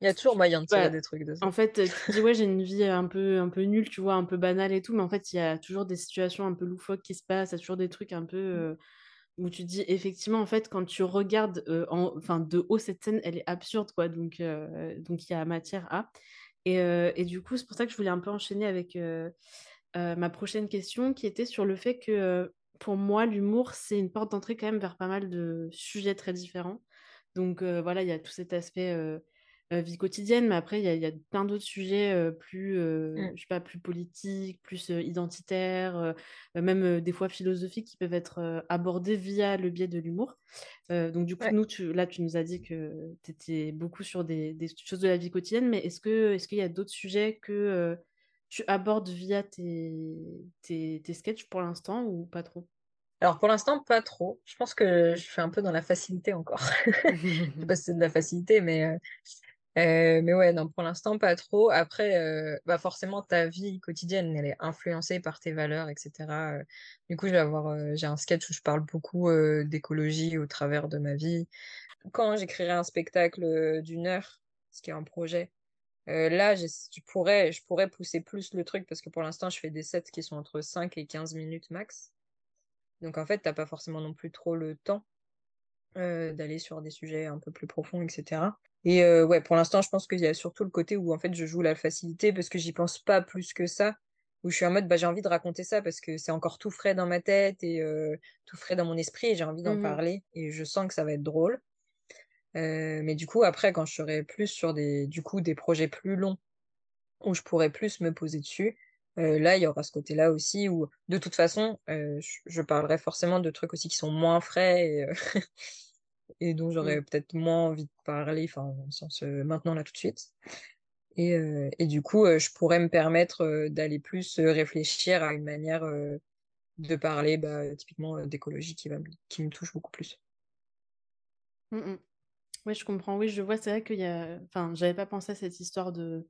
Il y a toujours moyen de tirer bah, des trucs de ça. en fait, heu, tu dis: «Ouais, j'ai une vie un peu un peu nulle», tu vois? Un peu banale et tout, mais en fait, il y a toujours des situations un peu loufoques qui se passent, il y a toujours des trucs un peu, heu, où tu te dis: «Effectivement, en fait, quand tu regardes, en enfin, de haut, cette scène, elle est absurde, quoi», donc donc il y a matière à. Et et du coup, c'est pour ça que je voulais un peu enchaîner avec, ma prochaine question qui était sur le fait que, pour moi, l'humour, c'est une porte d'entrée quand même vers pas mal de sujets très différents. Donc voilà, il y a tout cet aspect, vie quotidienne, mais après, il y a, y a, plein d'autres sujets plus, mmh. je sais pas, plus politiques, plus identitaires, même des fois philosophiques qui peuvent être abordés via le biais de l'humour. donc, du coup, nous, tu, là, tu nous as dit que tu étais beaucoup sur des, des, choses de la vie quotidienne, mais est-ce qu'il est qu'il y a d'autres sujets que tu abordes via tes, tes, tes sketchs pour l'instant ou pas trop? Alors pour l'instant, pas trop. Je pense que je suis un peu dans la facilité encore. je sais pas si c'est de la facilité, mais euh, mais ouais, non, pour l'instant, pas trop. Après, euh, bah forcément, ta vie quotidienne, elle est influencée par tes valeurs, etc. Euh, du coup, je j'ai un sketch où je parle beaucoup d'écologie au travers de ma vie. Quand j'écrirai un spectacle d'une heure, ce qui est un projet, là, je pourrais, je pourrais pousser plus le truc parce que pour l'instant, je fais des sets qui sont entre 5 et 15 minutes max. Donc en fait, t'as pas forcément non plus trop le temps d'aller sur des sujets un peu plus profonds, etc. Et euh, ouais, pour l'instant, je pense qu'il y a surtout le côté où en fait je joue la facilité parce que j'y pense pas plus que ça. Où je suis en mode, bah, j'ai envie de raconter ça parce que c'est encore tout frais dans ma tête et euh, tout frais dans mon esprit et j'ai envie d'en mmh parler et je sens que ça va être drôle. Euh, mais du coup, après, quand je serai plus sur des, du coup, des projets plus longs où je pourrais plus me poser dessus, là, il y aura ce côté-là aussi où, de toute façon, je, je, parlerai forcément de trucs aussi qui sont moins frais et, et dont j'aurais mmh. peut-être moins envie de parler, enfin, le sens euh, maintenant, là, tout de suite. Et, euh, et du coup, euh, je pourrais me permettre d'aller plus réfléchir à une manière de parler, bah, typiquement d'écologie qui, va, qui me touche beaucoup plus. Mmh oui, je comprends. Oui, je vois. C'est vrai qu'il y a. Enfin, j'avais pas pensé à cette histoire de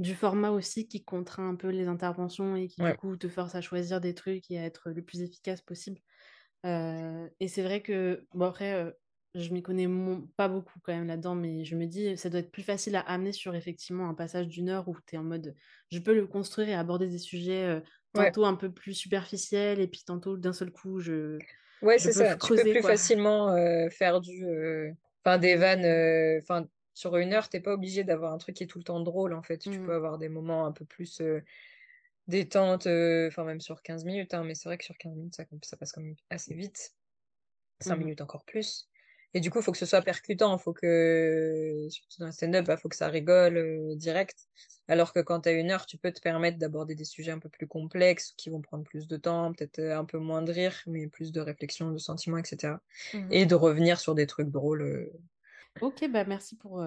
du format aussi qui contraint un peu les interventions et qui du coup te force à choisir des trucs et à être le plus efficace possible. et c'est vrai que bon après je m'y connais pas beaucoup quand même là-dedans, mais je me dis, ça doit être plus facile à amener sur effectivement un passage d'une heure où tu es en mode, je peux le construire et aborder des sujets euh, tantôt un peu plus superficiels et puis tantôt d'un seul coup, je. Ouais, c'est ça. tu peux plus facilement euh, faire du. Enfin, des vannes. Enfin, sur une heure, t'es pas obligé d'avoir un truc qui est tout le temps drôle en fait. Tu mmh. peux avoir des moments un peu plus détente, enfin, même sur 15 minutes, hein, mais c'est vrai que sur 15 minutes, ça, ça passe quand même assez vite. 5 mmh minutes encore plus. Et du coup, il faut que ce soit percutant, il faut que, surtout dans le stand-up, il bah, faut que ça rigole euh, direct. Alors que quand tu as une heure, tu peux te permettre d'aborder des sujets un peu plus complexes, qui vont prendre plus de temps, peut-être euh, un peu moins de rire, mais plus de réflexion, de sentiments, etc. Mmh Et de revenir sur des trucs drôles. Euh. Ok, bah merci pour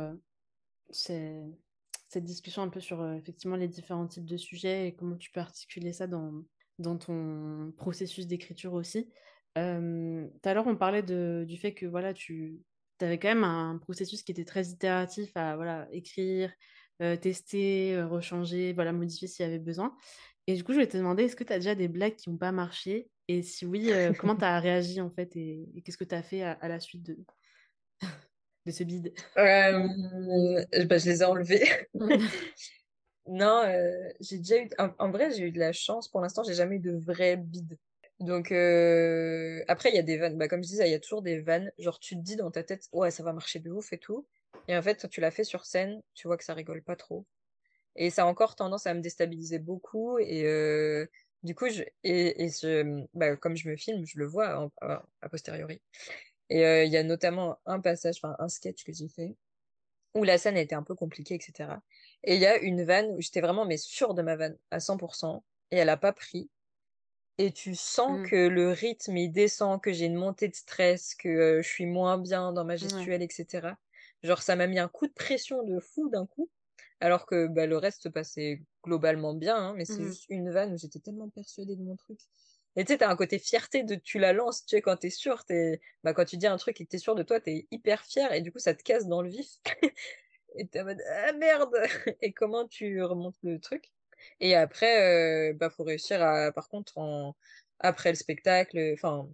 cette discussion un peu sur effectivement les différents types de sujets et comment tu peux articuler ça dans, dans ton processus d'écriture aussi. Tout à l'heure, on parlait de, du fait que voilà, tu avais quand même un processus qui était très itératif à voilà, écrire, tester, rechanger, voilà, modifier s'il y avait besoin. Et du coup, je vais te demander, est-ce que tu as déjà des blagues qui n'ont pas marché? Et si oui, comment tu as réagi en fait Et, qu'est-ce que tu as fait à, la suite de, de ce bide? Bah, Je les ai enlevés. non, j'ai déjà eu. En, en vrai, j'ai eu de la chance. Pour l'instant, j'ai jamais eu de vrai bide. Donc euh, après, il y a des vannes. Bah, comme je disais, il y a toujours des vannes. Genre, tu te dis dans ta tête, ouais, ça va marcher de ouf et tout. Et en fait, tu l'as fait sur scène, tu vois que ça rigole pas trop. Et ça a encore tendance à me déstabiliser beaucoup. Et euh, du coup, je, et, et je, bah, comme je me filme, je le vois a, posteriori. Et euh, il y a notamment un passage, un sketch que j'ai fait, où la scène était un peu compliquée, etc. Et il y a une vanne où j'étais vraiment mais sûre de ma vanne à 100%, et elle a pas pris et tu sens mmh. que le rythme il descend, que j'ai une montée de stress, que je suis moins bien dans ma gestuelle, etc. Genre ça m'a mis un coup de pression de fou d'un coup, alors que bah, le reste se passait globalement bien, hein, mais c'est mmh juste une vanne où j'étais tellement persuadée de mon truc. Et tu sais, t'as un côté fierté de tu la lances, tu sais, quand t'es sûr, t'es, bah, quand tu dis un truc et que t'es sûr de toi, t'es hyper fier et du coup ça te casse dans le vif. et t'es en mode, ah merde! et comment tu remontes le truc? Et après, euh, bah, faut réussir à, par contre, après le spectacle, enfin,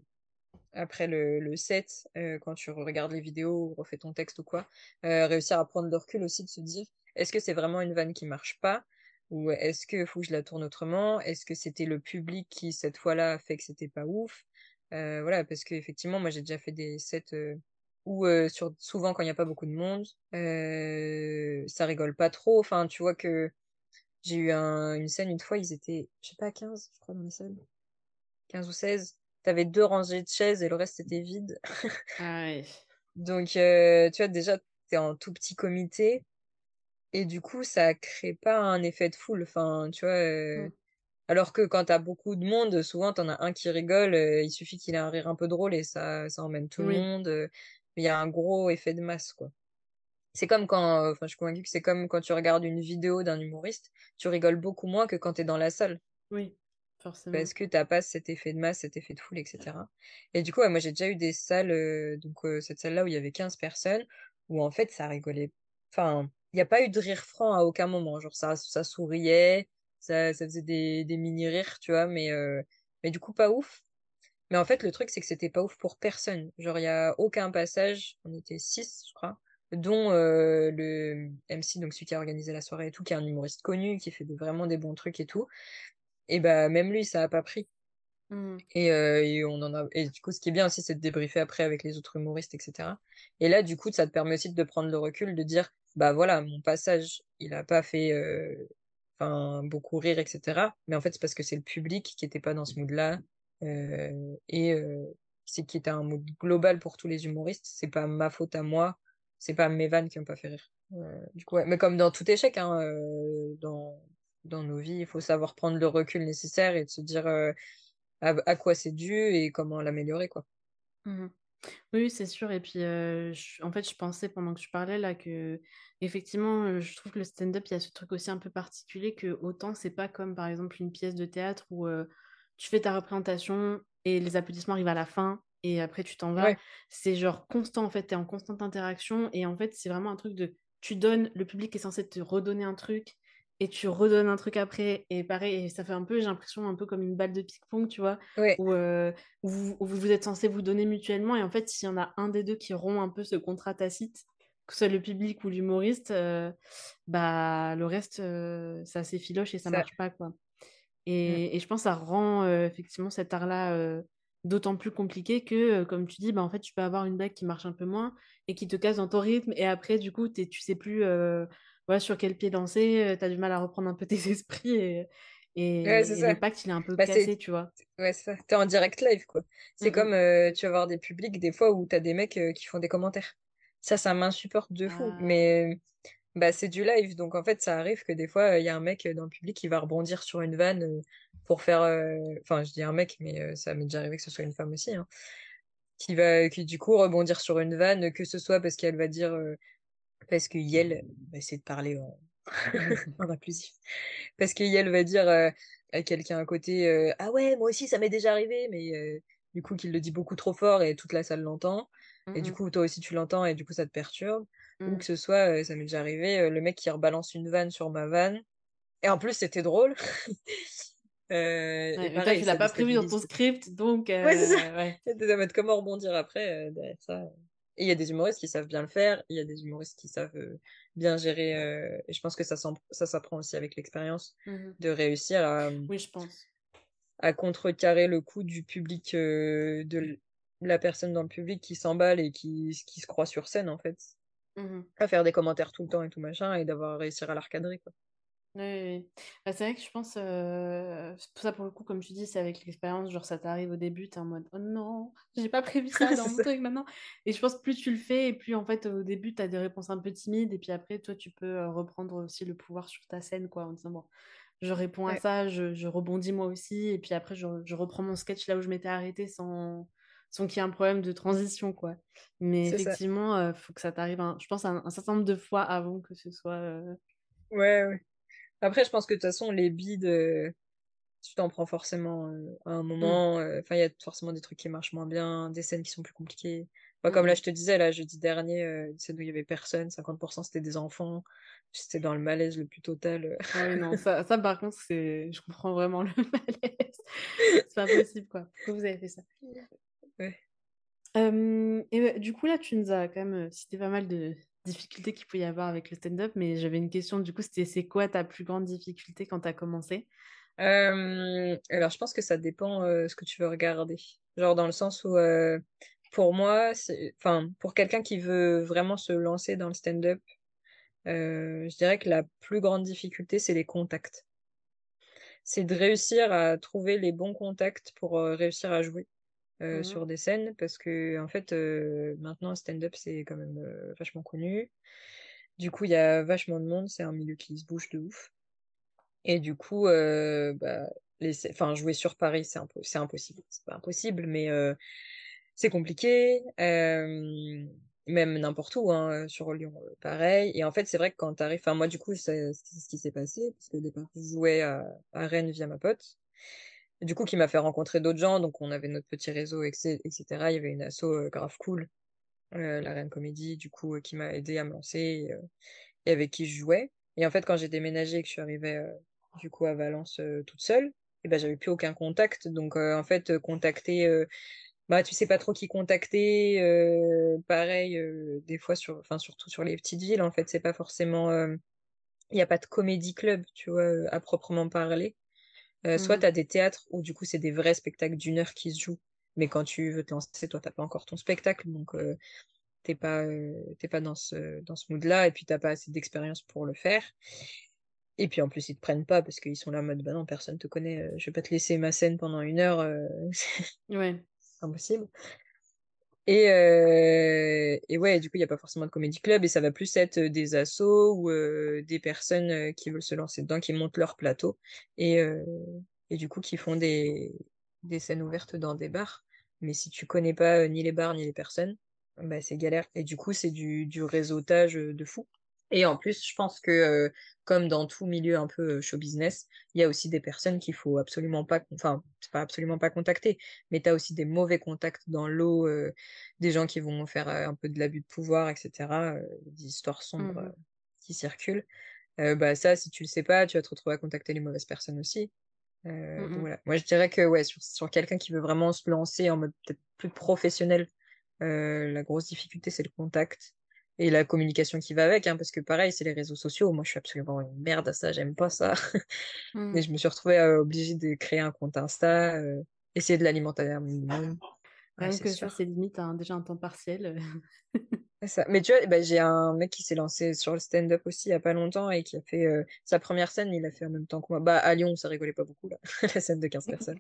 après le, le set, euh, quand tu regardes les vidéos refais ton texte ou quoi, euh, réussir à prendre le recul aussi de se dire, est-ce que c'est vraiment une vanne qui marche pas? Ou est-ce que faut que je la tourne autrement? Est-ce que c'était le public qui, cette fois-là, a fait que c'était pas ouf? Voilà, parce qu'effectivement, moi, j'ai déjà fait des sets où, sur, souvent, quand il n'y a pas beaucoup de monde, ça rigole pas trop. Enfin, tu vois que j'ai eu une scène une fois, ils étaient, je sais pas, 15, je crois, dans les salles. 15 ou 16. T'avais deux rangées de chaises et le reste était vide. Ah ouais. Donc, euh, tu vois, déjà, t'es en tout petit comité. Et du coup, ça crée pas un effet de foule. Enfin, tu vois. euh, Mm. Alors que quand t'as beaucoup de monde, souvent t'en as un qui rigole, euh, il suffit qu'il ait un rire un peu drôle et ça, ça emmène tout le monde. Il y a un gros effet de masse, quoi. C'est comme quand, euh, enfin, je suis convaincue que c'est comme quand tu regardes une vidéo d'un humoriste, tu rigoles beaucoup moins que quand t'es dans la salle. oui, forcément. parce que t'as pas cet effet de masse, cet effet de foule, etc. Et du coup, ouais, moi j'ai déjà eu des salles, euh, donc euh, cette salle-là où il y avait 15 personnes, où en fait ça rigolait. Enfin, il n'y a pas eu de rire franc à aucun moment. Genre ça, ça souriait, ça, ça faisait des, des mini-rires, tu vois, mais, euh, mais du coup pas ouf. Mais en fait, le truc, c'est que c'était pas ouf pour personne. Genre, il y a aucun passage, on était six, je crois, dont euh, le MC, donc celui qui a organisé la soirée et tout, qui est un humoriste connu, qui fait vraiment des bons trucs et tout. Et bah même lui, ça a pas pris. Mm. Et, euh, et on en a et du coup ce qui est bien aussi c'est de débriefer après avec les autres humoristes etc et là du coup ça te permet aussi de prendre le recul de dire bah voilà mon passage il a pas fait euh, beaucoup rire etc mais en fait c'est parce que c'est le public qui était pas dans ce mood là et c'est qui était un mood global pour tous les humoristes c'est pas ma faute à moi c'est pas mes vannes qui ont pas fait rire Euh, du coup mais comme dans tout échec hein, euh, dans dans nos vies il faut savoir prendre le recul nécessaire et de se dire euh, à, à quoi c'est dû et comment l'améliorer, quoi. Mhm. Oui, c'est sûr. Et puis, je- en fait, je pensais pendant que tu parlais là que, effectivement, je trouve que le stand-up, il y a ce truc aussi un peu particulier que autant c'est pas comme par exemple une pièce de théâtre où tu fais ta représentation et les applaudissements arrivent à la fin et après tu t'en vas. Ouais, C'est genre constant en fait, t'es en constante interaction et en fait, c'est vraiment un truc de tu donnes, le public est censé te redonner un truc et tu redonnes un truc après et pareil, et ça fait un peu, j'ai l'impression, un peu comme une balle de ping-pong, tu vois, ouais, où, euh, où vous, où vous êtes censé vous donner mutuellement. Et en fait, s'il y en a un des deux qui rompt un peu ce contrat tacite, que ce soit le public ou l'humoriste, euh, bah le reste, euh, ça s'effiloche et ça ça. marche pas, quoi. Mm. Et, et je pense que ça rend effectivement cet art-là d'autant plus compliqué que, euh, comme tu dis, bah, en fait, tu peux avoir une blague qui marche un peu moins et qui te casse dans ton rythme. Et après, du coup, tu sais plus euh, ouais, sur quel pied danser, tu as du mal à reprendre un peu tes esprits et, Ouais, pacte, il est un peu Bah, cassé, tu vois. ouais, c'est ça. T'es en direct live, quoi. C'est mm. comme, euh, tu vas voir des publics, des fois, où t'as des mecs euh, qui font des commentaires. Ça, ça m'insupporte de fou. Ah. Mais, bah, c'est du live. Donc, en fait, ça arrive que des fois, il y a un mec euh, dans le public qui va rebondir sur une vanne euh, pour faire, euh, enfin, je dis un mec, mais ça m'est déjà arrivé que ce soit une femme aussi, hein, qui va, qui du coup rebondir sur une vanne, que ce soit parce qu'elle va dire, parce que Yel va essayer de parler en, en inclusif. Parce que Yel va dire euh, à quelqu'un à côté euh, Ah ouais, moi aussi ça m'est déjà arrivé, mais euh, du coup qu'il le dit beaucoup trop fort et toute la salle l'entend. Mm, Et du mm, coup, toi aussi tu l'entends et du coup ça te perturbe. Ou mm. que ce soit, euh, ça m'est déjà arrivé, euh, le mec qui rebalance une vanne sur ma vanne. Et en plus, c'était drôle. Euh, Ouais, et mais toi, pareil, tu l'as ça pas prévu dans ton script, donc Ouais, c'est ça. euh, ouais. De mettre comment rebondir après euh, derrière ça? Et il y a des humoristes qui savent bien le faire, il y a des humoristes qui savent bien gérer. et je pense que ça, ça s'apprend aussi avec l'expérience Mhm. de réussir à, Oui, je pense. à contrecarrer le coup du public, de la personne dans le public qui s'emballe et qui, qui se croit sur scène, en fait. Mhm. À faire des commentaires tout le temps et tout machin, et d'avoir réussi à l'encadrer, quoi. Oui, oui, oui. Bah, c'est vrai que je pense, euh, ça pour le coup, comme tu dis, c'est avec l'expérience, genre ça t'arrive au début, t'es en mode, oh non, j'ai pas prévu ça dans mon truc maintenant. Et je pense que plus tu le fais, et plus en fait au début t'as des réponses un peu timides, et puis après toi tu peux euh, reprendre aussi le pouvoir sur ta scène, quoi, en disant, bon, je réponds à ça, je, je rebondis moi aussi, et puis après je, je reprends mon sketch là où je m'étais arrêtée sans, sans qu'il y ait un problème de transition, quoi. Mais effectivement, euh, faut que ça t'arrive, un- je pense, un, un certain nombre de fois avant que ce soit... euh, Ouais, ouais. Après, je pense que de toute façon, les bides, euh, tu t'en prends forcément euh, à un hum, moment. Enfin, il y a forcément des trucs qui marchent moins bien, des scènes qui sont plus compliquées. Enfin, comme là, hum. je te disais, là, jeudi dernier, euh, une scène où il y avait personne, 50% c'était des enfants. J'étais dans le malaise le plus total. Ah oui, non, ça, ça par contre, c'est... je comprends vraiment le malaise. C'est pas possible, quoi. Pourquoi vous avez fait ça? Ouais. Euh, et ouais, du coup, là, tu nous as quand même euh, cité pas mal de difficultés qu'il peut y avoir avec le stand-up, mais j'avais une question, du coup, c'était c'est quoi ta plus grande difficulté quand tu as commencé? Euh, alors, je pense que ça dépend euh, ce que tu veux regarder. Genre, dans le sens où, euh, pour moi, enfin, pour quelqu'un qui veut vraiment se lancer dans le stand-up, euh, je dirais que la plus grande difficulté, c'est les contacts. C'est de réussir à trouver les bons contacts pour réussir à jouer euh, Mhm, sur des scènes, parce que, en fait, euh, maintenant, stand-up, c'est quand même euh, vachement connu. Du coup, il y a vachement de monde, c'est un milieu qui se bouge de ouf. Et du coup, euh, bah, les... enfin, jouer sur Paris, c'est impo impossible. C'est pas impossible, mais euh, c'est compliqué. Euh, même n'importe où, hein, sur Lyon, pareil. Et en fait, c'est vrai que quand t'arrives, enfin, moi, du coup, c'est ce qui s'est passé, parce que au départ, je jouais à, à Rennes via ma pote. Du coup, qui m'a fait rencontrer d'autres gens, donc on avait notre petit réseau, etc. Il y avait une asso grave cool, la Reine Comédie, du coup, qui m'a aidé à me lancer et avec qui je jouais. Et en fait, quand j'ai déménagé et que je suis arrivée du coup à Valence toute seule, et ben j'avais plus aucun contact. Donc en fait, contacter, bah tu sais pas trop qui contacter. pareil, des fois sur, enfin surtout sur les petites villes, en fait, c'est pas forcément, il n'y a pas de comédie club, tu vois, à proprement parler. Soit tu as des théâtres où du coup c'est des vrais spectacles d'une heure qui se jouent, mais quand tu veux te lancer, toi t'as pas encore ton spectacle, donc t'es pas, t'es pas dans ce, dans ce mood-là, et puis t'as pas assez d'expérience pour le faire. Et puis en plus, ils te prennent pas parce qu'ils sont là en mode bah non, personne te connaît, je vais pas te laisser ma scène pendant une heure. ouais. C'est impossible. Et, euh, et ouais, du coup, il n'y a pas forcément de comédie club et ça va plus être des assos ou euh, des personnes qui veulent se lancer dedans, qui montent leur plateau et, euh, et du coup, qui font des, des scènes ouvertes dans des bars. Mais si tu connais pas ni les bars ni les personnes, bah, c'est galère. Et du coup, c'est du, du réseautage de fou. Et en plus, je pense que comme dans tout milieu un peu show business, il y a aussi des personnes qu'il faut absolument pas, enfin, c'est pas absolument pas contacter, mais tu as aussi des mauvais contacts dans l'eau, des gens qui vont faire un peu de l'abus de pouvoir, etc., des histoires sombres Mmh qui circulent. bah ça, si tu le sais pas, tu vas te retrouver à contacter les mauvaises personnes aussi. Mmh donc voilà. Moi, je dirais que ouais, sur, sur quelqu'un qui veut vraiment se lancer en mode peut-être plus professionnel, la grosse difficulté, c'est le contact et la communication qui va avec, hein, parce que pareil, c'est les réseaux sociaux. Moi, je suis absolument une merde à ça, j'aime pas ça. Mais mmh. je me suis retrouvée euh, obligée de créer un compte Insta, euh, essayer de l'alimenter un minimum. Ouais, que ça, c'est limite hein, déjà un temps partiel. ça. Mais tu vois, bah, j'ai un mec qui s'est lancé sur le stand-up aussi il y a pas longtemps et qui a fait euh, sa première scène, il l'a fait en même temps que moi. Bah, à Lyon, ça rigolait pas beaucoup, là, la scène de 15 personnes.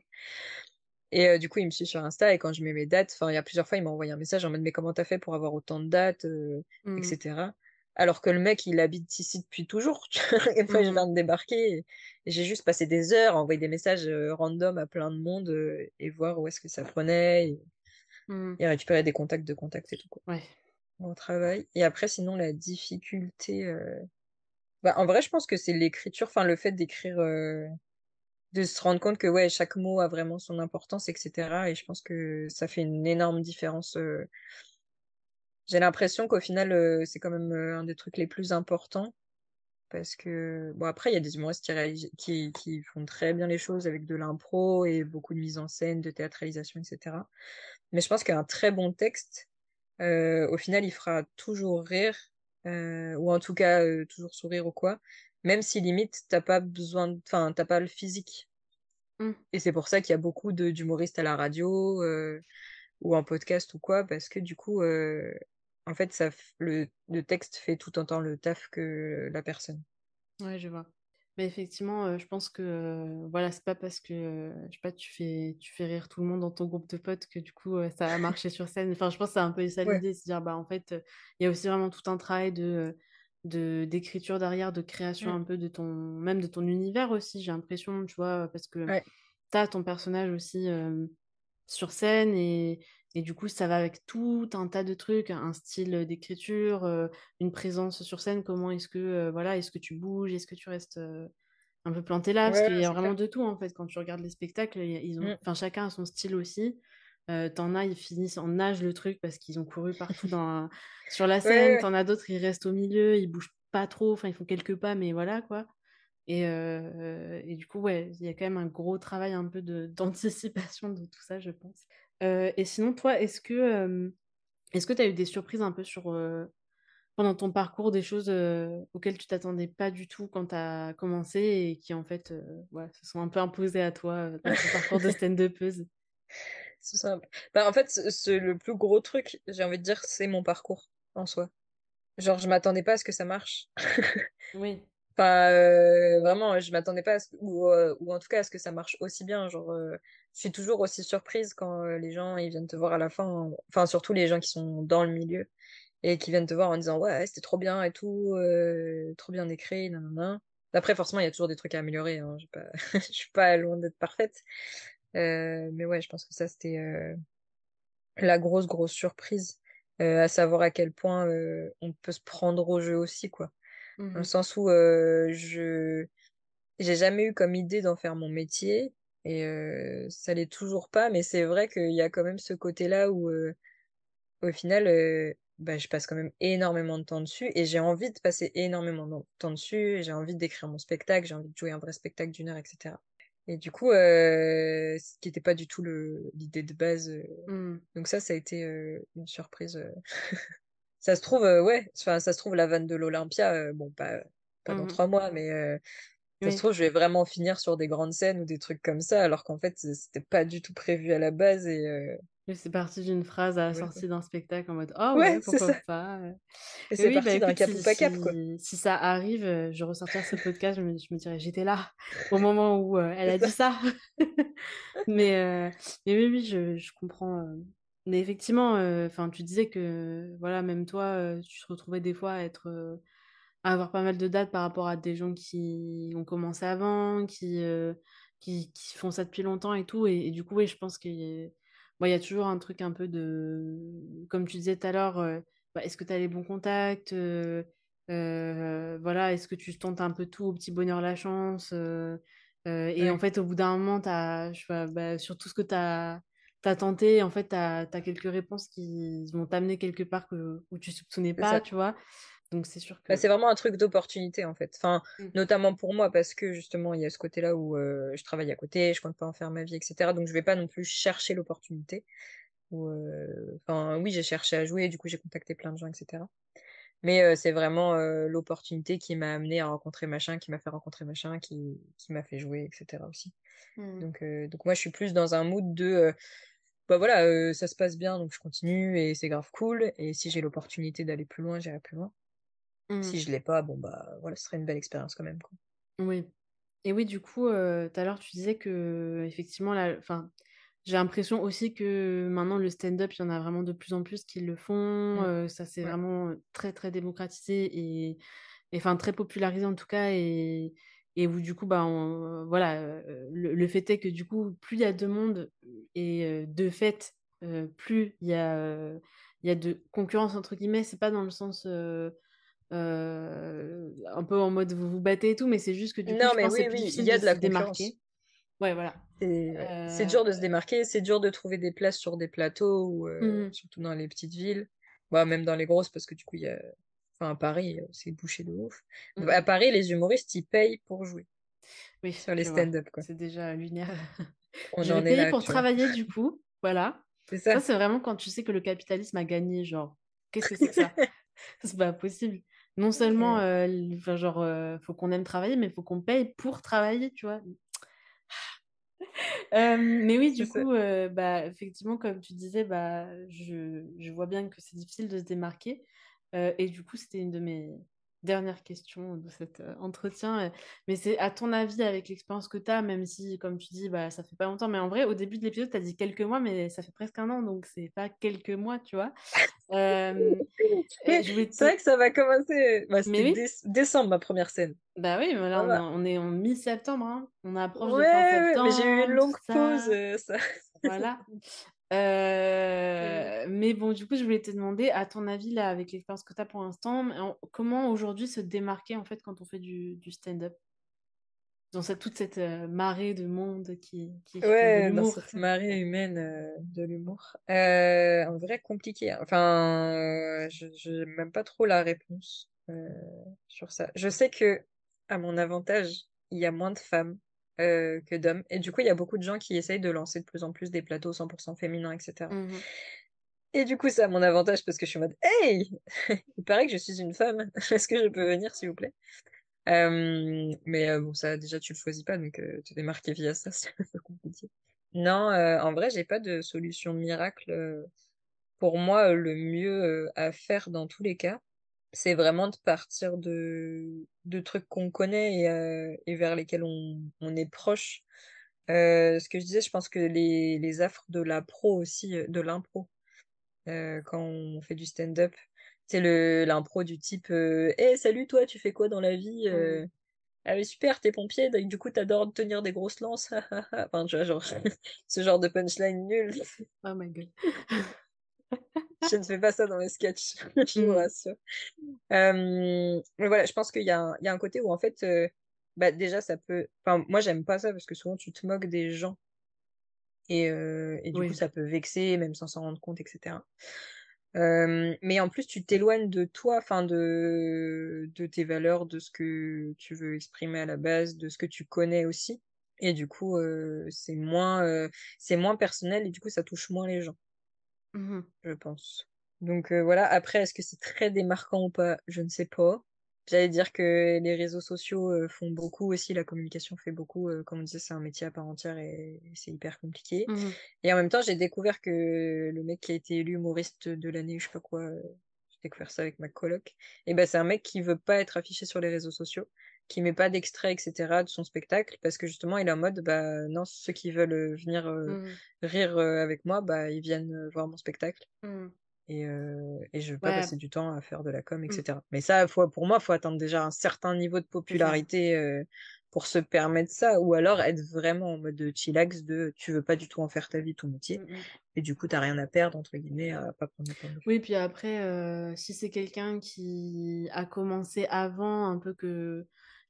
Et euh, du coup, il me suit sur Insta et quand je mets mes dates, enfin, il y a plusieurs fois, il m'a envoyé un message en mode mais comment t'as fait pour avoir autant de dates, euh, mmh. etc. Alors que le mec, il habite ici depuis toujours. Une fois, je viens de débarquer et, j'ai juste passé des heures à envoyer des messages euh, random à plein de monde et voir où est-ce que ça prenait et, mmh. et, récupérer des contacts de contacts et tout quoi. Ouais. Au travail. Et après, sinon, la difficulté. Bah, en vrai, je pense que c'est l'écriture, enfin, le fait d'écrire de se rendre compte que ouais, chaque mot a vraiment son importance, etc. Et je pense que ça fait une énorme différence. J'ai l'impression qu'au final, c'est quand même un des trucs les plus importants. Parce que, bon, après, il y a des humoristes qui, font très bien les choses avec de l'impro et beaucoup de mise en scène, de théâtralisation, etc. Mais je pense qu'un très bon texte, au final, il fera toujours rire, ou en tout cas, toujours sourire ou quoi même si limite t'as pas besoin, enfin t'as pas le physique. Mmh. Et c'est pour ça qu'il y a beaucoup d'humoristes à la radio euh, ou en podcast ou quoi, parce que du coup, euh, en fait, ça, le, le, texte fait tout autant le taf que la personne. Ouais, je vois. Mais effectivement, euh, je pense que voilà, c'est pas parce que je sais pas, tu fais, tu fais rire tout le monde dans ton groupe de potes que du coup ça a marché sur scène. Enfin, je pense que c'est un peu ça l'idée, c'est dire bah en fait, il y a aussi vraiment tout un travail de de d'écriture derrière, de création mmh. un peu de ton même de ton univers aussi, j'ai l'impression, tu vois, parce que tu as ton personnage aussi sur scène et, et, du coup ça va avec tout un tas de trucs, un style d'écriture, une présence sur scène, comment est-ce que voilà, est-ce que tu bouges, est-ce que tu restes un peu planté là parce qu'il y a vraiment de tout en fait quand tu regardes les spectacles, ils ont mmh. enfin chacun a son style aussi. Euh, t'en as, ils finissent en nage le truc parce qu'ils ont couru partout dans sur la scène. T'en as d'autres, ils restent au milieu, ils bougent pas trop, enfin ils font quelques pas, mais voilà quoi. Et, euh, et du coup, ouais, il y a quand même un gros travail un peu d'anticipation de, tout ça, je pense. Euh, et sinon, toi, est-ce que est-ce que tu as eu des surprises un peu sur pendant ton parcours, des choses auxquelles tu t'attendais pas du tout quand tu as commencé et qui en fait ouais, se sont un peu imposées à toi dans ton parcours de stand-upeuse c'est ça. Bah, en fait, c'est le plus gros truc, j'ai envie de dire, c'est mon parcours en soi. Genre, je m'attendais pas à ce que ça marche. oui. Enfin, euh, vraiment, je m'attendais pas à ce ou, euh, ou, en tout cas à ce que ça marche aussi bien. Genre, euh, je suis toujours aussi surprise quand les gens ils viennent te voir à la fin. Enfin, surtout les gens qui sont dans le milieu et qui viennent te voir en disant ouais, c'était trop bien et tout, trop bien écrit, nanana. Après, forcément, il y a toujours des trucs à améliorer. Hein. Je pas... je suis pas loin d'être parfaite. Euh, mais ouais, je pense que ça, c'était euh, la grosse, grosse surprise. Euh, à savoir à quel point on peut se prendre au jeu aussi, quoi. Dans le Mhm. sens où je j'ai jamais eu comme idée d'en faire mon métier et euh, ça l'est toujours pas, mais c'est vrai qu'il y a quand même ce côté-là où euh, au final, euh, bah, je passe quand même énormément de temps dessus et j'ai envie de passer énormément de temps dessus. J'ai envie d'écrire mon spectacle, j'ai envie de jouer un vrai spectacle d'une heure, etc. Et du coup, euh, ce qui n'était pas du tout le- l'idée de base. euh. Mhm. Donc ça, ça a été euh, une surprise. euh. Ça se trouve, ouais, enfin, ça se trouve, la vanne de l'Olympia, bon, pas, pas dans Mhm. trois mois, mais euh, ça se trouve, je vais vraiment finir sur des grandes scènes ou des trucs comme ça, alors qu'en fait, c'était pas du tout prévu à la base et euh, Oui, c'est parti d'une phrase à la sortie d'un spectacle en mode Ah ouais, pourquoi pas? Et c'est oui, bah parti d'un cap ou si, pas cap, quoi. si, si ça arrive, euh, je ressortirai ce podcast, je me, je me dirais J'étais là au moment où euh, elle a dit ça. Mais, euh, mais oui, oui, je, je comprends. euh. Mais effectivement, enfin, tu disais que voilà, même toi, tu te retrouvais des fois à être à avoir pas mal de dates par rapport à des gens qui ont commencé avant, qui, qui, qui font ça depuis longtemps et tout. Et, et du coup, oui, je pense qu'il y a, bon, il y a toujours un truc un peu de, comme tu disais tout à l'heure, euh, bah, est-ce que tu as les bons contacts euh, euh, voilà, est-ce que tu tentes un peu tout au petit bonheur la chance euh, et en fait, au bout d'un moment, je bah, sur tout ce que tu as, tenté, en fait, tu as, quelques réponses qui vont t'amener quelque part que, où tu soupçonnais c'est pas, tu vois. Donc, c'est sûr Bah, c'est vraiment un truc d'opportunité, en fait. Enfin, Mm. notamment pour moi, parce que justement, il y a ce côté-là où euh, je travaille à côté, je compte pas en faire ma vie, etc. Donc, je vais pas non plus chercher l'opportunité. Ou, euh, Enfin, oui, j'ai cherché à jouer, du coup, j'ai contacté plein de gens, etc. Mais euh, c'est vraiment l'opportunité qui m'a amené à rencontrer machin, qui m'a fait rencontrer machin, qui, qui m'a fait jouer, etc. aussi. Mm. Donc, donc moi, je suis plus dans un mood de, bah voilà, euh, ça se passe bien, donc je continue et c'est grave cool. Et si j'ai l'opportunité d'aller plus loin, j'irai plus loin. Mm. Si je l'ai pas, bon bah voilà, ce serait une belle expérience quand même, quoi. Oui. Et oui, du coup, euh, tout à l'heure, tu disais que, effectivement, enfin, j'ai l'impression aussi que maintenant, le stand-up, il y en a vraiment de plus en plus qui le font. Mm. euh, ça s'est Ouais, vraiment très, très démocratisé et, enfin, très popularisé en tout cas. Et, et où, du coup, bah, on- voilà, euh, le, le fait est que, du coup, plus il y a de monde et euh, de fait, euh, plus il y a, euh, il y a de concurrence, entre guillemets, c'est pas dans le sens. Euh, un peu en mode vous vous battez et tout, mais c'est juste que du coup, Non, je mais pense oui, oui, il y a de la démarquer. Ouais, voilà. C'est dur de se démarquer, c'est dur de trouver des places sur des plateaux, ou euh, mhm, surtout dans les petites villes. Bah, même dans les grosses, parce que du coup, il y a... Enfin, à Paris, c'est bouché de ouf. À mhm. Paris, les humoristes, ils payent pour jouer Oui, sur les stand-up, quoi. C'est déjà lunaire. On Je vais en est payer là pour travailler du coup. Voilà. C'est Ça, ça. c'est vraiment quand tu sais que le capitalisme a gagné. Genre, qu'est-ce que c'est que ça? C'est pas possible. Non seulement, Mm. euh, enfin, genre, euh, faut qu'on aime travailler, mais faut qu'on paye pour travailler, tu vois? Euh, mais oui, du coup, bah, effectivement, comme tu disais, bah, je, je vois bien que c'est difficile de se démarquer. Et du coup, c'était une de mes dernières questions de cet euh, entretien. Euh, Mais c'est à ton avis, avec l'expérience que tu as, même si, comme tu dis, bah, ça fait pas longtemps, mais en vrai, au début de l'épisode, tu as dit quelques mois, mais ça fait presque un an, donc c'est pas quelques mois, tu vois. Euh, c'est vrai que ça va commencer. Bah, Mais oui, décembre, ma première scène. bah oui, mais là, on est, va. on est en mi-septembre, hein. On approche Ouais, de fin ouais, mais j'ai eu une septembre, longue pause, euh, ça. Voilà. Mm. Euh, mais bon, du coup, je voulais te demander, à ton avis, là, avec l'expérience que tu as pour l'instant, comment aujourd'hui se démarquer, en fait, quand on fait du, du stand-up? Dans cette, toute cette euh, marée de monde qui, qui Ouais, dans cette marée humaine euh, de l'humour. En vrai, compliqué. hein. Enfin, je j'ai même pas trop la réponse sur ça. Je sais que, à mon avantage, il y a moins de femmes euh, que d'hommes. Et du coup, il y a beaucoup de gens qui essayent de lancer de plus en plus des plateaux 100% féminins, etc. Mhm. Et du coup, c'est à mon avantage parce que je suis en mode, Hey! Il paraît que je suis une femme. Est-ce que je peux venir, s'il vous plaît? Euh, mais euh, bon, ça, déjà, tu le choisis pas, donc euh, te démarquer via ça, c'est un peu compliqué. Non, en vrai, j'ai pas de solution miracle. Pour moi, le mieux à faire dans tous les cas, c'est vraiment de partir de, de trucs qu'on connaît et, euh, et vers lesquels on, on est proche. Euh, ce que je disais, je pense que les, les affres de la pro aussi, euh, de l'impro, euh, quand on fait du stand-up, C'est l'impro du type Eh, salut, toi, tu fais quoi dans la vie. Ah, mais super, t'es pompier, donc du coup, t'adores tenir des grosses lances. enfin, tu vois, genre, ce genre de punchline nul. Oh my god. Je ne fais pas ça dans les sketchs, je vous Mmh. rassure. Euh, mais voilà, je pense qu'il y, a un- il y a un côté où, en fait, euh, bah, déjà, ça peut. Enfin, moi, j'aime pas ça parce que souvent, tu te moques des gens et, euh, et du coup, ça peut vexer, même sans s'en rendre compte, etc. Mais en plus, tu t'éloignes de toi, enfin de, de tes valeurs, de ce que tu veux exprimer à la base, de ce que tu connais aussi. Et du coup, c'est moins, c'est moins personnel et du coup, ça touche moins les gens, Mmh je pense. Donc euh, voilà, après, est-ce que c'est très démarquant ou pas? Je ne sais pas. J'allais dire que les réseaux sociaux euh, font beaucoup aussi, la communication fait beaucoup. euh, comme on disait, c'est un métier à part entière et, et c'est hyper compliqué. Mmh Et en même temps, j'ai découvert que le mec qui a été élu humoriste de l'année, je sais pas quoi, j'ai découvert ça avec ma coloc. Et ben, c'est un mec qui veut pas être affiché sur les réseaux sociaux, qui met pas d'extrait, etc. de son spectacle, parce que justement, il est en mode, bah non, ceux qui veulent euh, venir euh, Mmh rire euh, avec moi, bah ils viennent voir mon spectacle. Mmh. Et, euh, et je veux pas Ouais, passer du temps à faire de la com, mmh, etc. Mais ça, faut, pour moi, faut atteindre déjà un certain niveau de popularité pour se permettre ça, ou alors être vraiment en mode chillax de tu veux pas du tout en faire ta vie, ton métier, Mmh et du coup, t'as rien à perdre, entre guillemets, à pas prendre le. Oui, puis après, si c'est quelqu'un qui a commencé avant un peu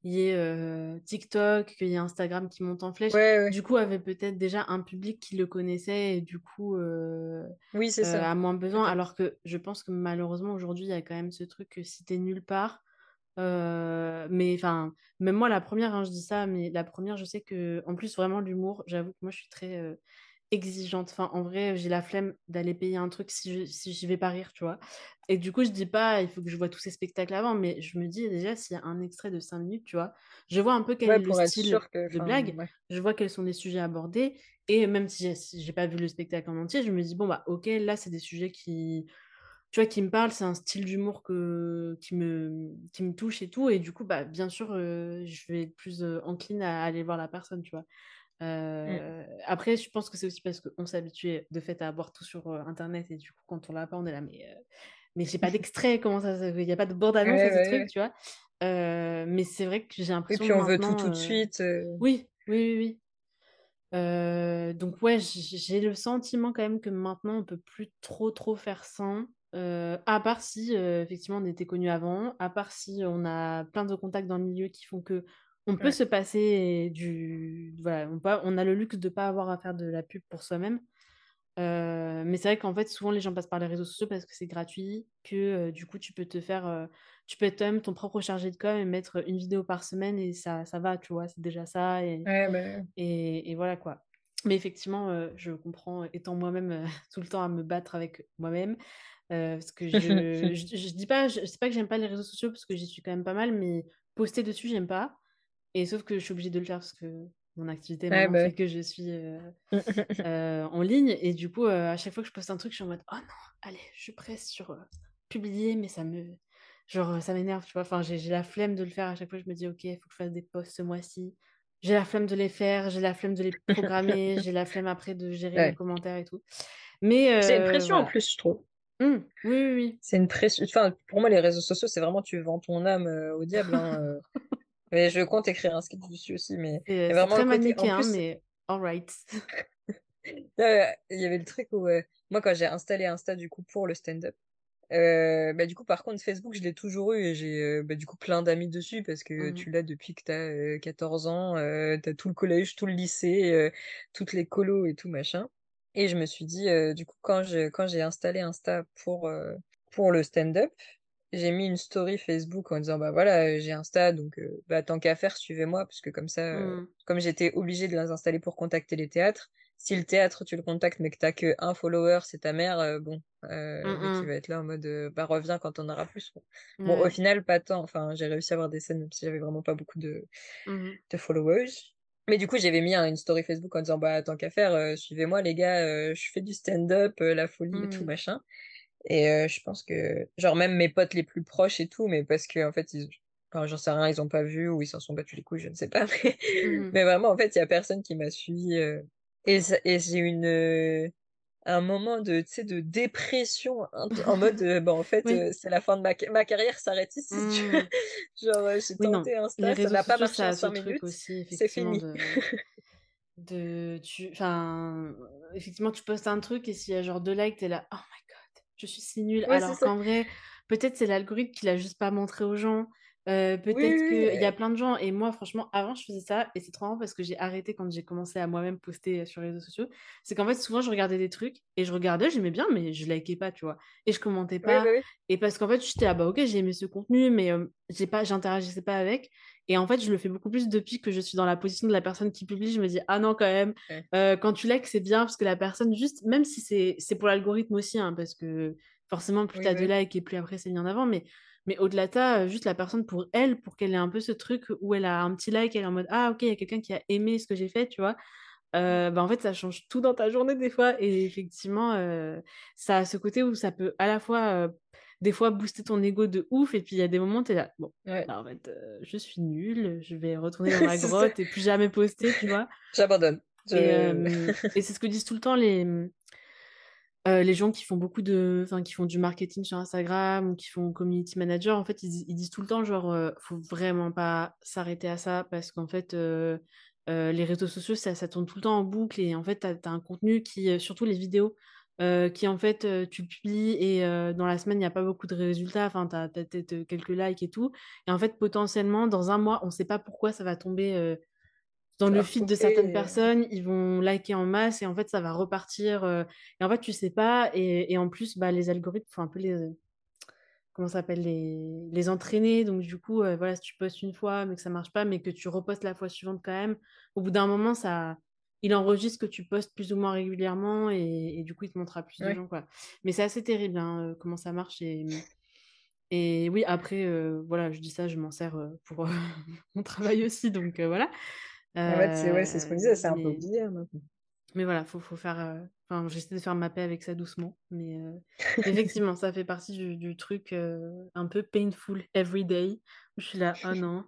qu'il y ait, heu, TikTok, qu'il y ait Instagram qui monte en flèche, Ouais, ouais. du coup avait peut-être déjà un public qui le connaissait et du coup, Oui, c'est ça. a moins besoin. Alors que je pense que malheureusement aujourd'hui, il y a quand même ce truc que si tu nulle part, mais enfin, même moi la première hein, je dis ça, mais la première je sais que en plus vraiment l'humour, j'avoue que moi je suis très, exigeante. Enfin, en vrai, j'ai la flemme d'aller payer un truc si je si j'y vais pas rire, tu vois? Et du coup, je dis pas: «Il faut que je vois tous ces spectacles avant», mais je me dis déjà s'il y a un extrait de 5 minutes, tu vois? Je vois un peu quel Ouais, est le style que, de blague, ouais. je vois quels sont les sujets abordés et même si j'ai si pas vu le spectacle en entier, je me dis: «Bon, bah, OK, là, c'est des sujets qui tu vois, qui me parlent, c'est un style d'humour que qui me qui me touche et tout» et du coup, bah, bien sûr, heu, je vais être plus, heu, encline à aller voir la personne, tu vois? Mm. Heu, après, je pense que c'est aussi parce qu'on s'est habitué de fait à avoir tout sur, internet et du coup, quand on l'a pas, on est là: «Mais, heu, mais j'ai pas d'extrait, comment ça il y a pas de bande annonce Ouais, à ce ouais, truc», ouais. tu vois? Mais c'est vrai que j'ai Et l'impression puis on veut tout tout de suite. euh, oui, oui, oui, donc ouais, j'ai le sentiment quand même que maintenant on peut plus trop, trop faire sans, à part si, effectivement on était connus avant, à part si on a plein de contacts dans le milieu qui font qu'on peut Ouais. se passer du voilà, on pas on a le luxe de pas avoir à faire de la pub pour soi-même. Heu, mais c'est vrai qu'en fait, souvent les gens passent par les réseaux sociaux parce que c'est gratuit, que, heu, du coup tu peux te faire, heu, tu peux être toi-même ton propre chargé de com et mettre, une vidéo par semaine et ça ça va, tu vois? C'est déjà ça et Ouais, bah, et et voilà quoi. Mais effectivement, je comprends, euh, étant moi-même, tout le temps à me battre avec moi-même, parce que je je je dis pas je c'est pas que j'aime pas les réseaux sociaux parce que j'y suis quand même pas mal, mais poster dessus, j'aime pas et sauf que je suis obligée de le faire parce que mon activité ouais, bah. fait que je suis, heu heu, en ligne et du coup, heu, à chaque fois que je poste un truc, je suis en mode: «Oh non, allez, je presse sur, publier», mais ça me genre, ça m'énerve, tu vois? Enfin, j'ai la flemme de le faire à chaque fois, je me dis: «OK, il faut que je fasse des posts ce mois-ci». J'ai la flemme de les faire, j'ai la flemme de les programmer, j'ai la flemme après de gérer les commentaires et tout. Mais C'est une pression en plus, je trouve. Mmh. Oui, oui, oui. C'est une pression. Enfin, pour moi, les réseaux sociaux, c'est vraiment tu vends ton âme euh, au diable. Hein, euh. Mais je compte écrire un sketch dessus aussi, mais C'est le très manichéen, plus, mais alright. euh, il y avait le truc où euh, moi, quand j'ai installé Insta du coup pour le stand-up, euh, bah du coup, par contre, Facebook, je l'ai toujours eu et j'ai euh, bah, du coup plein d'amis dessus parce que Mmh tu l'as depuis que t'as euh, 14 ans, euh, t'as tout le collège, tout le lycée, euh, toutes les colos et tout machin. Et je me suis dit, euh, du coup, quand je, quand j'ai installé Insta pour, euh, pour le stand-up, j'ai mis une story Facebook en disant bah voilà euh, j'ai Insta donc euh, bah tant qu'à faire suivez-moi parce que comme ça euh, Mmh. comme j'étais obligée de les installer pour contacter les théâtres si le théâtre tu le contactes mais que t'as que un follower c'est ta mère euh, bon Mmh mh. va être là en mode bah reviens quand on aura plus quoi. bon au final pas tant enfin j'ai réussi à avoir des scènes même si j'avais vraiment pas beaucoup de Mmh de followers mais du coup j'avais mis hein, une story Facebook en disant bah tant qu'à faire euh, suivez-moi les gars euh, je fais du stand-up euh, la folie et tout machin et euh, je pense que, genre, même mes potes les plus proches et tout, mais parce que, en fait, ils, enfin, j'en sais rien, ils ont pas vu ou ils s'en sont battus les couilles, je ne sais pas. Mais, Mmh mh. mais vraiment, en fait, il y a personne qui m'a suivi. euh, Et, et j'ai une, euh, un moment de, de dépression en mode bah, en fait c'est la fin de ma, ma carrière s'arrête ici mmh. genre j'ai tenté un stage ça n'a pas marché en 5 minutes c'est fini de tu enfin effectivement tu postes un truc et s'il y a genre deux likes t'es là oh my je suis si nulle. Alors qu'en vrai peut-être c'est l'algorithme qui l'a juste pas montré aux gens peut-être qu'il y a plein de gens, et moi, franchement, avant, je faisais ça, et c'est trop marrant parce que j'ai arrêté quand j'ai commencé à moi-même poster sur les réseaux sociaux. C'est qu'en fait, souvent, je regardais des trucs, et je regardais, j'aimais bien, mais je likais pas, tu vois. Et je commentais pas. Bah et parce qu'en fait, j'étais là, bah ok, j'ai aimé ce contenu, mais j'ai pas, j'interagissais pas avec. Et en fait, je le fais beaucoup plus depuis que je suis dans la position de la personne qui publie. Je me dis, ah non, quand même, quand tu likes, c'est bien, parce que la personne, juste, même si c'est pour l'algorithme aussi, hein, parce que forcément, plus tu as de likes et plus après c'est mis en avant, mais mais au-delà de ça, juste la personne pour elle, pour qu'elle ait un peu ce truc où elle a un petit like, elle est en mode Ah, ok, il y a quelqu'un qui a aimé ce que j'ai fait, tu vois? Euh, bah, en fait, ça change tout dans ta journée des fois. Et effectivement, euh, ça a ce côté où ça peut à la fois, euh, des fois, booster ton ego de ouf. Et puis, il y a des moments où tu es là, bon, bah, en fait, je suis nulle, je vais retourner dans ma grotte et plus jamais poster, tu vois? J'abandonne. Et, c'est ce que disent tout le temps les, euh, les gens qui font beaucoup de, enfin, qui font du marketing sur Instagram ou qui font community manager, en fait, ils, disent tout le temps, genre, euh, faut vraiment pas s'arrêter à ça parce qu'en fait, euh, les réseaux sociaux, ça, tourne tout le temps en boucle et en fait, tu un contenu qui, surtout les vidéos, qui en fait, tu publies et dans la semaine, il n'y a pas beaucoup de résultats, enfin, tu as, quelques likes et tout. Et en fait, potentiellement, dans un mois, on ne sait pas pourquoi ça va tomber dans le feed de certaines personnes, ils vont liker en masse et en fait ça va repartir. et en fait tu sais pas et, en plus bah, les algorithmes font un peu les comment ça s'appelle les, les entraîner donc du coup voilà si tu postes une fois mais que ça marche pas mais que tu repostes la fois suivante quand même au bout d'un moment ça il enregistre que tu postes plus ou moins régulièrement et, du coup il te montrera plus de gens quoi. Mais c'est assez terrible hein, comment ça marche et et oui après voilà je dis ça je m'en sers pour mon travail aussi donc voilà en fait, c'est ouais, ce qu'on disait, c'est un peu bizarre Mais voilà, faut, faut faire. Euh, enfin, j'essaie de faire ma paix avec ça doucement. Mais euh, effectivement, ça fait partie du, du truc euh, un peu painful every day. Je suis là, oh non.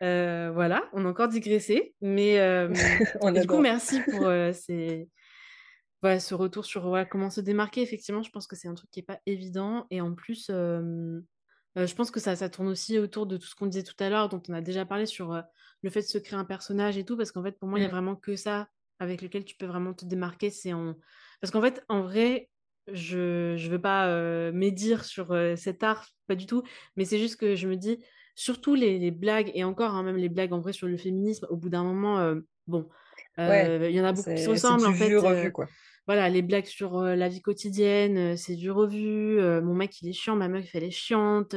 voilà, on a encore digressé. Mais du coup, merci pour ces... voilà, ce retour sur voilà, comment se démarquer. Effectivement, je pense que c'est un truc qui n'est pas évident. Et en plus, je pense que ça, ça tourne aussi autour de tout ce qu'on disait tout à l'heure, dont on a déjà parlé sur le fait de se créer un personnage et tout, parce qu'en fait, pour moi, il y a mmh. vraiment que ça avec lequel tu peux vraiment te démarquer. C'est en... Parce qu'en fait, en vrai, je ne veux pas euh, médire sur euh, cet art, pas du tout, mais c'est juste que je me dis, surtout les, blagues, et encore, hein, même les blagues en vrai sur le féminisme, au bout d'un moment, euh, bon, il y en a beaucoup qui se ressemblent, en fait. Revu, quoi. Voilà, les blagues sur la vie quotidienne, c'est du revu. mon mec, il est chiant, ma meuf, elle est chiante.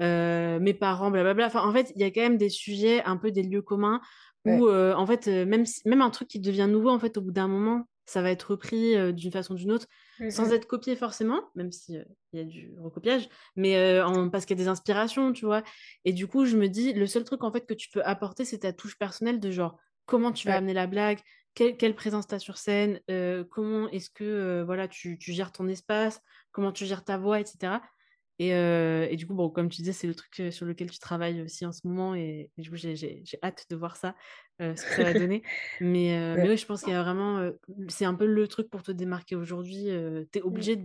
Mes parents, blablabla. Enfin, en fait, il y a quand même des sujets, un peu des lieux communs où, en fait, même, même un truc qui devient nouveau, en fait, au bout d'un moment, ça va être repris d'une façon ou d'une autre, mmh sans être copié forcément, même s'il il y a du recopiage, mais en, parce qu'il y a des inspirations, tu vois. Et du coup, je me dis, le seul truc, en fait, que tu peux apporter, c'est ta touche personnelle de genre, comment tu vas amener la blague, quelle, présence tu as sur scène, comment est-ce que voilà, tu, tu, gères ton espace, comment tu gères ta voix, etc. Et, du coup, bon, comme tu disais, c'est le truc sur lequel tu travailles aussi en ce moment. Et, du coup, j'ai hâte de voir ça, ce que ça va donner. mais, mais oui, je pense qu'il y a vraiment. c'est un peu le truc pour te démarquer aujourd'hui. tu es mmh. obligé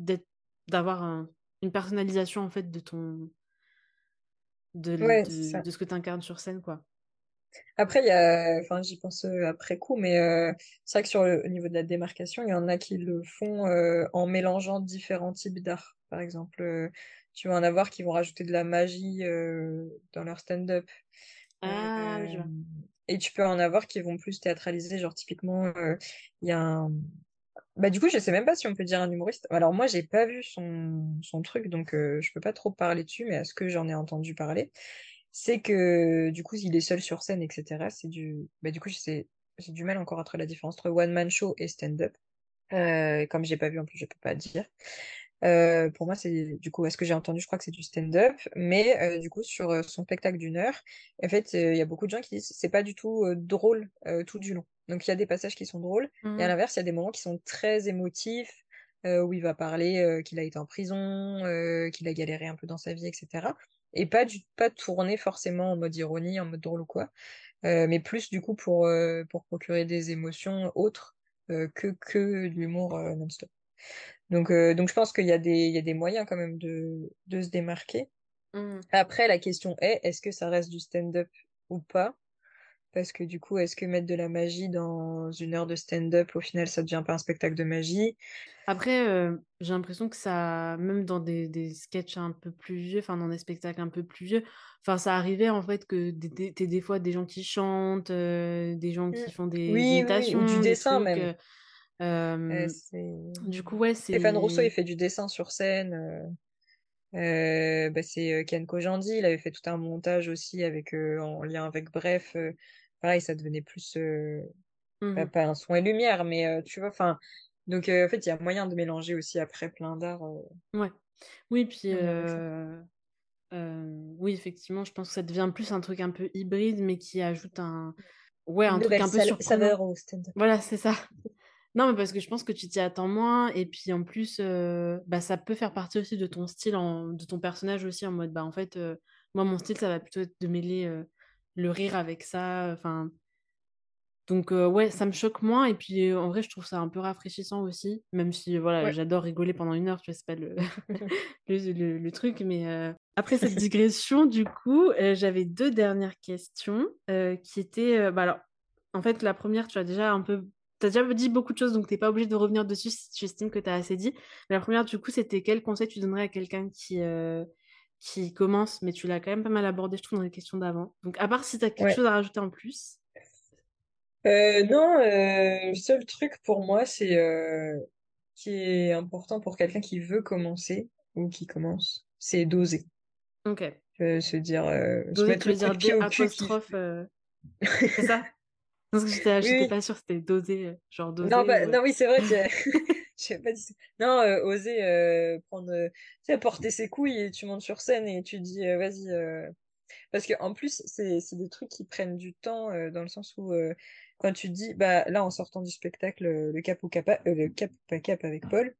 d'avoir une personnalisation en fait de ton. de, de, ce que tu incarnes sur scène, quoi. Après, il y a, enfin, j'y pense après coup, mais c'est vrai que sur le au niveau de la démarcation, il y en a qui le font en mélangeant différents types d'art. Par exemple, tu vas en avoir qui vont rajouter de la magie euh, dans leur stand-up. Ah, euh, et tu peux en avoir qui vont plus théâtraliser, genre typiquement, euh, il y a un. Bah, du coup, je sais même pas si on peut dire un humoriste. Alors, moi, j'ai pas vu son, son truc, donc je peux pas trop parler dessus, mais à ce que j'en ai entendu parler, c'est que du coup, il est seul sur scène, etc. C'est du. Bah, du coup, j'ai du mal encore à trouver la différence entre one-man show et stand-up. comme j'ai pas vu en plus, je peux pas dire. Euh, pour moi, c'est du coup, est-ce que j'ai entendu, je crois que c'est du stand-up, mais euh, du coup, sur euh, son spectacle d'une heure, en fait, il y a beaucoup de gens qui disent c'est pas du tout drôle tout du long. Donc, il y a des passages qui sont drôles, et à mmh. l'inverse, il y a des moments qui sont très émotifs, où il va parler qu'il a été en prison, qu'il a galéré un peu dans sa vie, etc. Et pas, du, pas tourner forcément en mode ironie, en mode drôle ou quoi, mais plus du coup pour, pour procurer des émotions autres que, que de l'humour non-stop. Donc, euh, donc je pense qu'il y a des, il y a des moyens quand même de, de se démarquer. Mmh. Après, la question est, est-ce que ça reste du stand-up ou pas? Parce que du coup, est-ce que mettre de la magie dans une heure de stand-up, au final, ça devient pas un spectacle de magie? Après, euh, j'ai l'impression que ça, même dans des, des sketchs un peu plus vieux, enfin dans des spectacles un peu plus vieux, enfin ça arrivait en fait que des, des, des fois des gens qui chantent, euh, des gens qui Mm. font des Oui, oui, ou imitations, du des dessin trucs. même. euh, c'est... du coup, ouais, Stéphane Rousseau, il c'est. fait du dessin sur scène. Euh, bah, c'est euh, Ken Kojandi, il avait fait tout un montage aussi avec, euh, en lien avec Bref. euh, pareil, ça devenait plus, euh, pas, pas un son et lumière, mais tu vois, enfin... Donc, en fait, il y a moyen de mélanger aussi après plein d'arts euh, Ouais. Oui, puis. oui, effectivement, je pense que ça devient plus un truc un peu hybride, mais qui ajoute un. Ouais, un truc nouvelle un peu surprenant. saveur au stand-up. Voilà, c'est ça. Non, mais parce que je pense que tu t'y attends moins, et puis en plus, euh, bah, ça peut faire partie aussi de ton style, en, de ton personnage aussi, en mode, bah en fait, euh, moi, mon style, ça va plutôt être de mêler euh, le rire avec ça, enfin, donc ouais, ça me choque moins, et puis en vrai, je trouve ça un peu rafraîchissant aussi, même si, voilà, Ouais. j'adore rigoler pendant une heure, tu vois, c'est pas le, le, le- le truc, mais après cette digression, du coup, j'avais deux dernières questions, qui étaient, bah alors, en fait, la première, tu as déjà un peu T'as déjà dit beaucoup de choses, donc t'es pas obligé de revenir dessus si tu estimes que t'as assez dit. Mais la première, du coup, c'était quel conseil tu donnerais à quelqu'un qui, euh, qui commence, mais tu l'as quand même pas mal abordé, je trouve, dans les questions d'avant. Donc, à part si t'as quelque Ouais. chose à rajouter en plus. Euh, non, euh, le seul truc pour moi, c'est qui est important pour quelqu'un qui veut commencer ou qui commence, c'est d'oser. Ok. Euh, se dire, euh, se mettre tu le dire pied au cul qui euh, c'est ça? J'étais Oui, pas sûre, c'était doser, euh, genre Non, doser bah, non, oui, c'est vrai que pas dit ça. Non, euh, oser euh, prendre, euh, tu sais, porter ses couilles et tu montes sur scène et tu dis, vas-y. Parce que en plus, c'est des trucs qui prennent du temps dans le sens où quand tu dis, bah là, en sortant du spectacle, le cap ou capa, le cap ou pas cap avec Paul,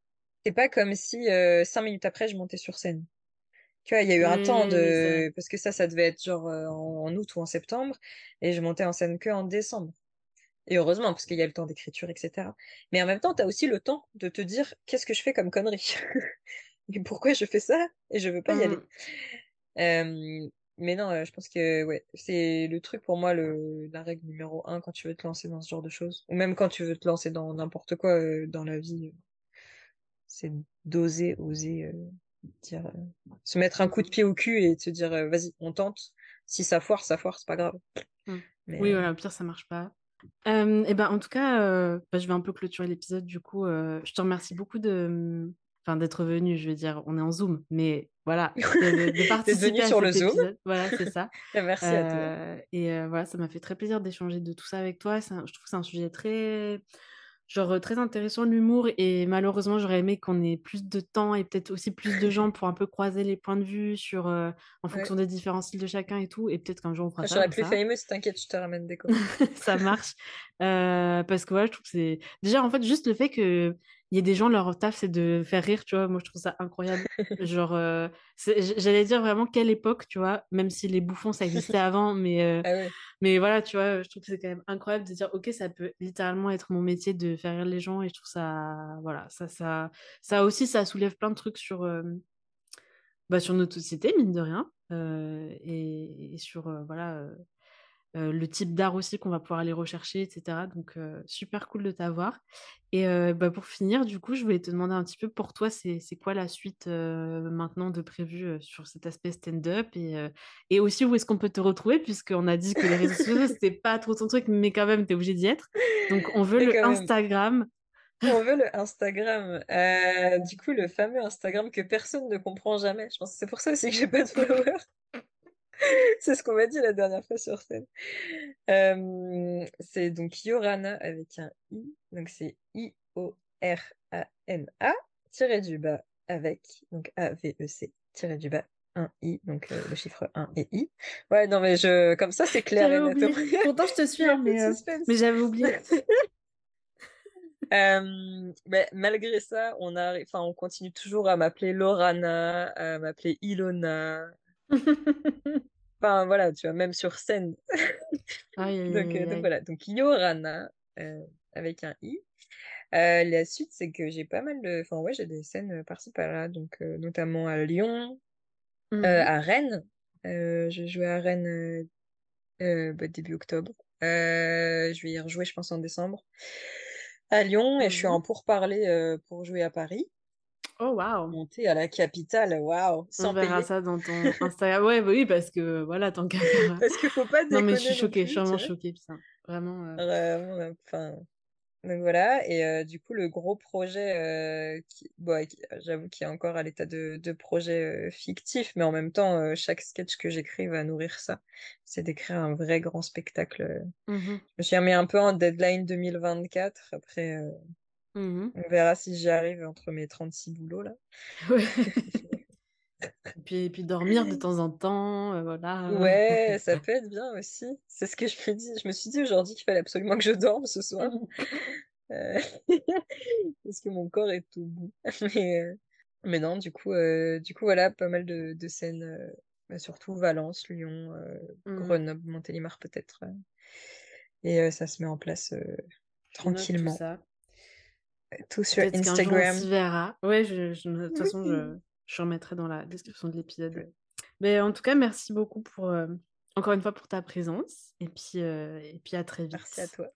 c'est pas comme si cinq minutes après, je montais sur scène. Tu vois, il y a eu un temps vrai. de... Parce que ça, ça devait être genre euh, en, août ou en septembre, et je montais en scène que en décembre. Et heureusement, parce qu'il y a le temps d'écriture, etc. Mais en même temps, tu as aussi le temps de te dire, qu'est-ce que je fais comme connerie? Et pourquoi je fais ça? Et je veux pas y aller. Euh, mais non, euh, je pense que ouais, c'est le truc pour moi, le, la règle numéro un quand tu veux te lancer dans ce genre de choses. Ou même quand tu veux te lancer dans n'importe quoi euh, dans la vie, euh, c'est d'oser, oser dire, euh, se mettre un coup de pied au cul et te dire, euh, vas-y, on tente. Si ça foire, ça foire, c'est pas grave. Mais Oui, euh, voilà, au pire, ça marche pas. Euh, et ben, en tout cas, bah, je vais un peu clôturer l'épisode. Du coup, je te remercie beaucoup de, enfin, d'être venu. Je veux dire, on est en Zoom, mais voilà, de, de- participer à sur le Zoom. Voilà, c'est ça. Merci à toi. Et voilà, ça m'a fait très plaisir d'échanger de tout ça avec toi. Un- je trouve que c'est un sujet très, genre, très intéressant, l'humour. Et malheureusement, j'aurais aimé qu'on ait plus de temps et peut-être aussi plus de gens pour un peu croiser les points de vue sur, euh, en fonction Ouais. des différents styles de chacun et tout. Et peut-être qu'un jour on fera Quand je ça, on plus verra. famous, t'inquiète, je te ramène des copains. ça marche. Euh, parce que voilà, je trouve que c'est. Déjà, en fait, juste le fait qu'il y ait des gens, leur taf, c'est de faire rire, tu vois, moi, je trouve ça incroyable. Genre, euh, j'allais dire vraiment quelle époque, tu vois, même si les bouffons, ça existait avant, mais, euh, Ah ouais. mais voilà, tu vois, je trouve que c'est quand même incroyable de dire, ok, ça peut littéralement être mon métier de faire rire les gens, et je trouve ça. Voilà, ça, ça, ça aussi, ça soulève plein de trucs sur. euh, bah, sur notre société, mine de rien, et, et sur voilà, euh, le type d'art aussi qu'on va pouvoir aller rechercher, etc. Donc, euh, super cool de t'avoir. Et euh, bah, pour finir, du coup, je voulais te demander un petit peu pour toi, c'est quoi la suite maintenant de prévu sur cet aspect stand-up et, et aussi où est-ce qu'on peut te retrouver, puisqu'on a dit que les réseaux sociaux, c'était pas trop ton truc, mais quand même, tu es obligé d'y être. Donc, on veut le même. Instagram. On veut le Instagram. Du coup, le fameux Instagram que personne ne comprend jamais. Je pense que c'est pour ça aussi que j'ai pas de followers. C'est ce qu'on m'a dit la dernière fois sur scène. Euh, c'est donc Yorana avec un I. Donc c'est I-O-R-A-N-A tiré du bas avec donc A-V-E-C tiré du bas un I. Donc euh, le chiffre 1 et I. Ouais, non mais je comme ça c'est clair et net. Pourtant, je te suis, hein, mais, euh, mais j'avais oublié. Euh, mais malgré ça, on a, enfin, on continue toujours à m'appeler Lorana, à m'appeler Ilona. Enfin, voilà, tu vois, même sur scène. Aïe, aïe, Donc, aïe, euh, donc aïe. voilà, donc Yorana euh, avec un I. Euh, la suite, c'est que j'ai pas mal de. Enfin, ouais, j'ai des scènes par-ci par-là, donc notamment à Lyon, Mhm. à Rennes. je jouer à Rennes bah, début octobre. je vais y rejouer, je pense, en décembre. À Lyon, et je suis en pourparler pour jouer à Paris. Oh waouh Monter à la capitale, waouh, On verra payer. ça dans ton Instagram. Ouais, bah oui, parce que voilà, tant qu'à faire. Parce qu'il faut pas Non, mais je suis déconner choquée, je suis vraiment choquée, putain. Vraiment. euh, Vraiment, enfin. Donc voilà, et euh, du coup, le gros projet, euh, qui, bon, j'avoue qu'il est encore à l'état de, de projet euh, fictif, mais en même temps, euh, chaque sketch que j'écris va nourrir ça. C'est d'écrire un vrai grand spectacle. mhm, Je me suis remis un peu en deadline 2024. Après, mhm. on verra si j'y arrive entre mes 36 boulots là. Ouais. Et puis, et puis dormir de temps en temps, euh, voilà. Ouais, ça peut être bien aussi. C'est ce que je me dis. Je me suis dit aujourd'hui qu'il fallait absolument que je dorme ce soir. Euh, Parce que mon corps est tout bout. Mais, euh, mais non, du coup, du coup, voilà, pas mal de, de scènes, bah, surtout Valence, Lyon, Mhm. Grenoble, Montélimar peut-être. Et ça se met en place tranquillement. ça. Tout sur qu'un jour on Instagram. verra. Ouais, je, je- de toute façon, je, je remettrai dans la description de l'épisode. Mais en tout cas, merci beaucoup pour, euh, encore une fois, pour ta présence. Et puis, euh, et puis à très vite. Merci à toi.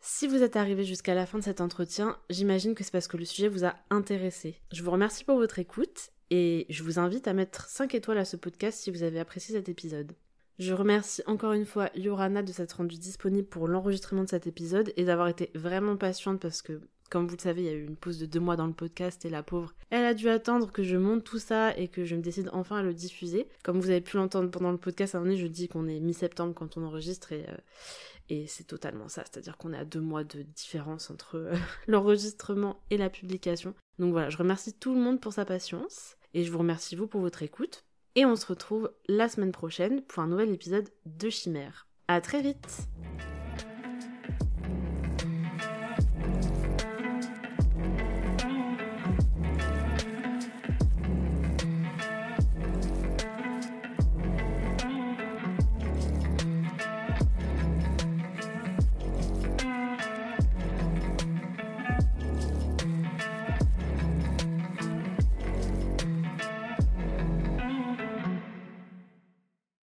Si vous êtes arrivé jusqu'à la fin de cet entretien, j'imagine que c'est parce que le sujet vous a intéressé. Je vous remercie pour votre écoute et je vous invite à mettre 5 étoiles à ce podcast si vous avez apprécié cet épisode. Je remercie encore une fois Yorana de s'être rendue disponible pour l'enregistrement de cet épisode et d'avoir été vraiment patiente parce que, comme vous le savez, il y a eu une pause de deux mois dans le podcast et la pauvre, elle a dû attendre que je monte tout ça et que je me décide enfin à le diffuser. Comme vous avez pu l'entendre pendant le podcast, à un moment donné, je dis qu'on est mi-septembre quand on enregistre et, euh, c'est totalement ça, c'est-à-dire qu'on est à deux mois de différence entre euh, l'enregistrement et la publication. Donc voilà, je remercie tout le monde pour sa patience et je vous remercie vous pour votre écoute. Et on se retrouve la semaine prochaine pour un nouvel épisode de Chimère. À très vite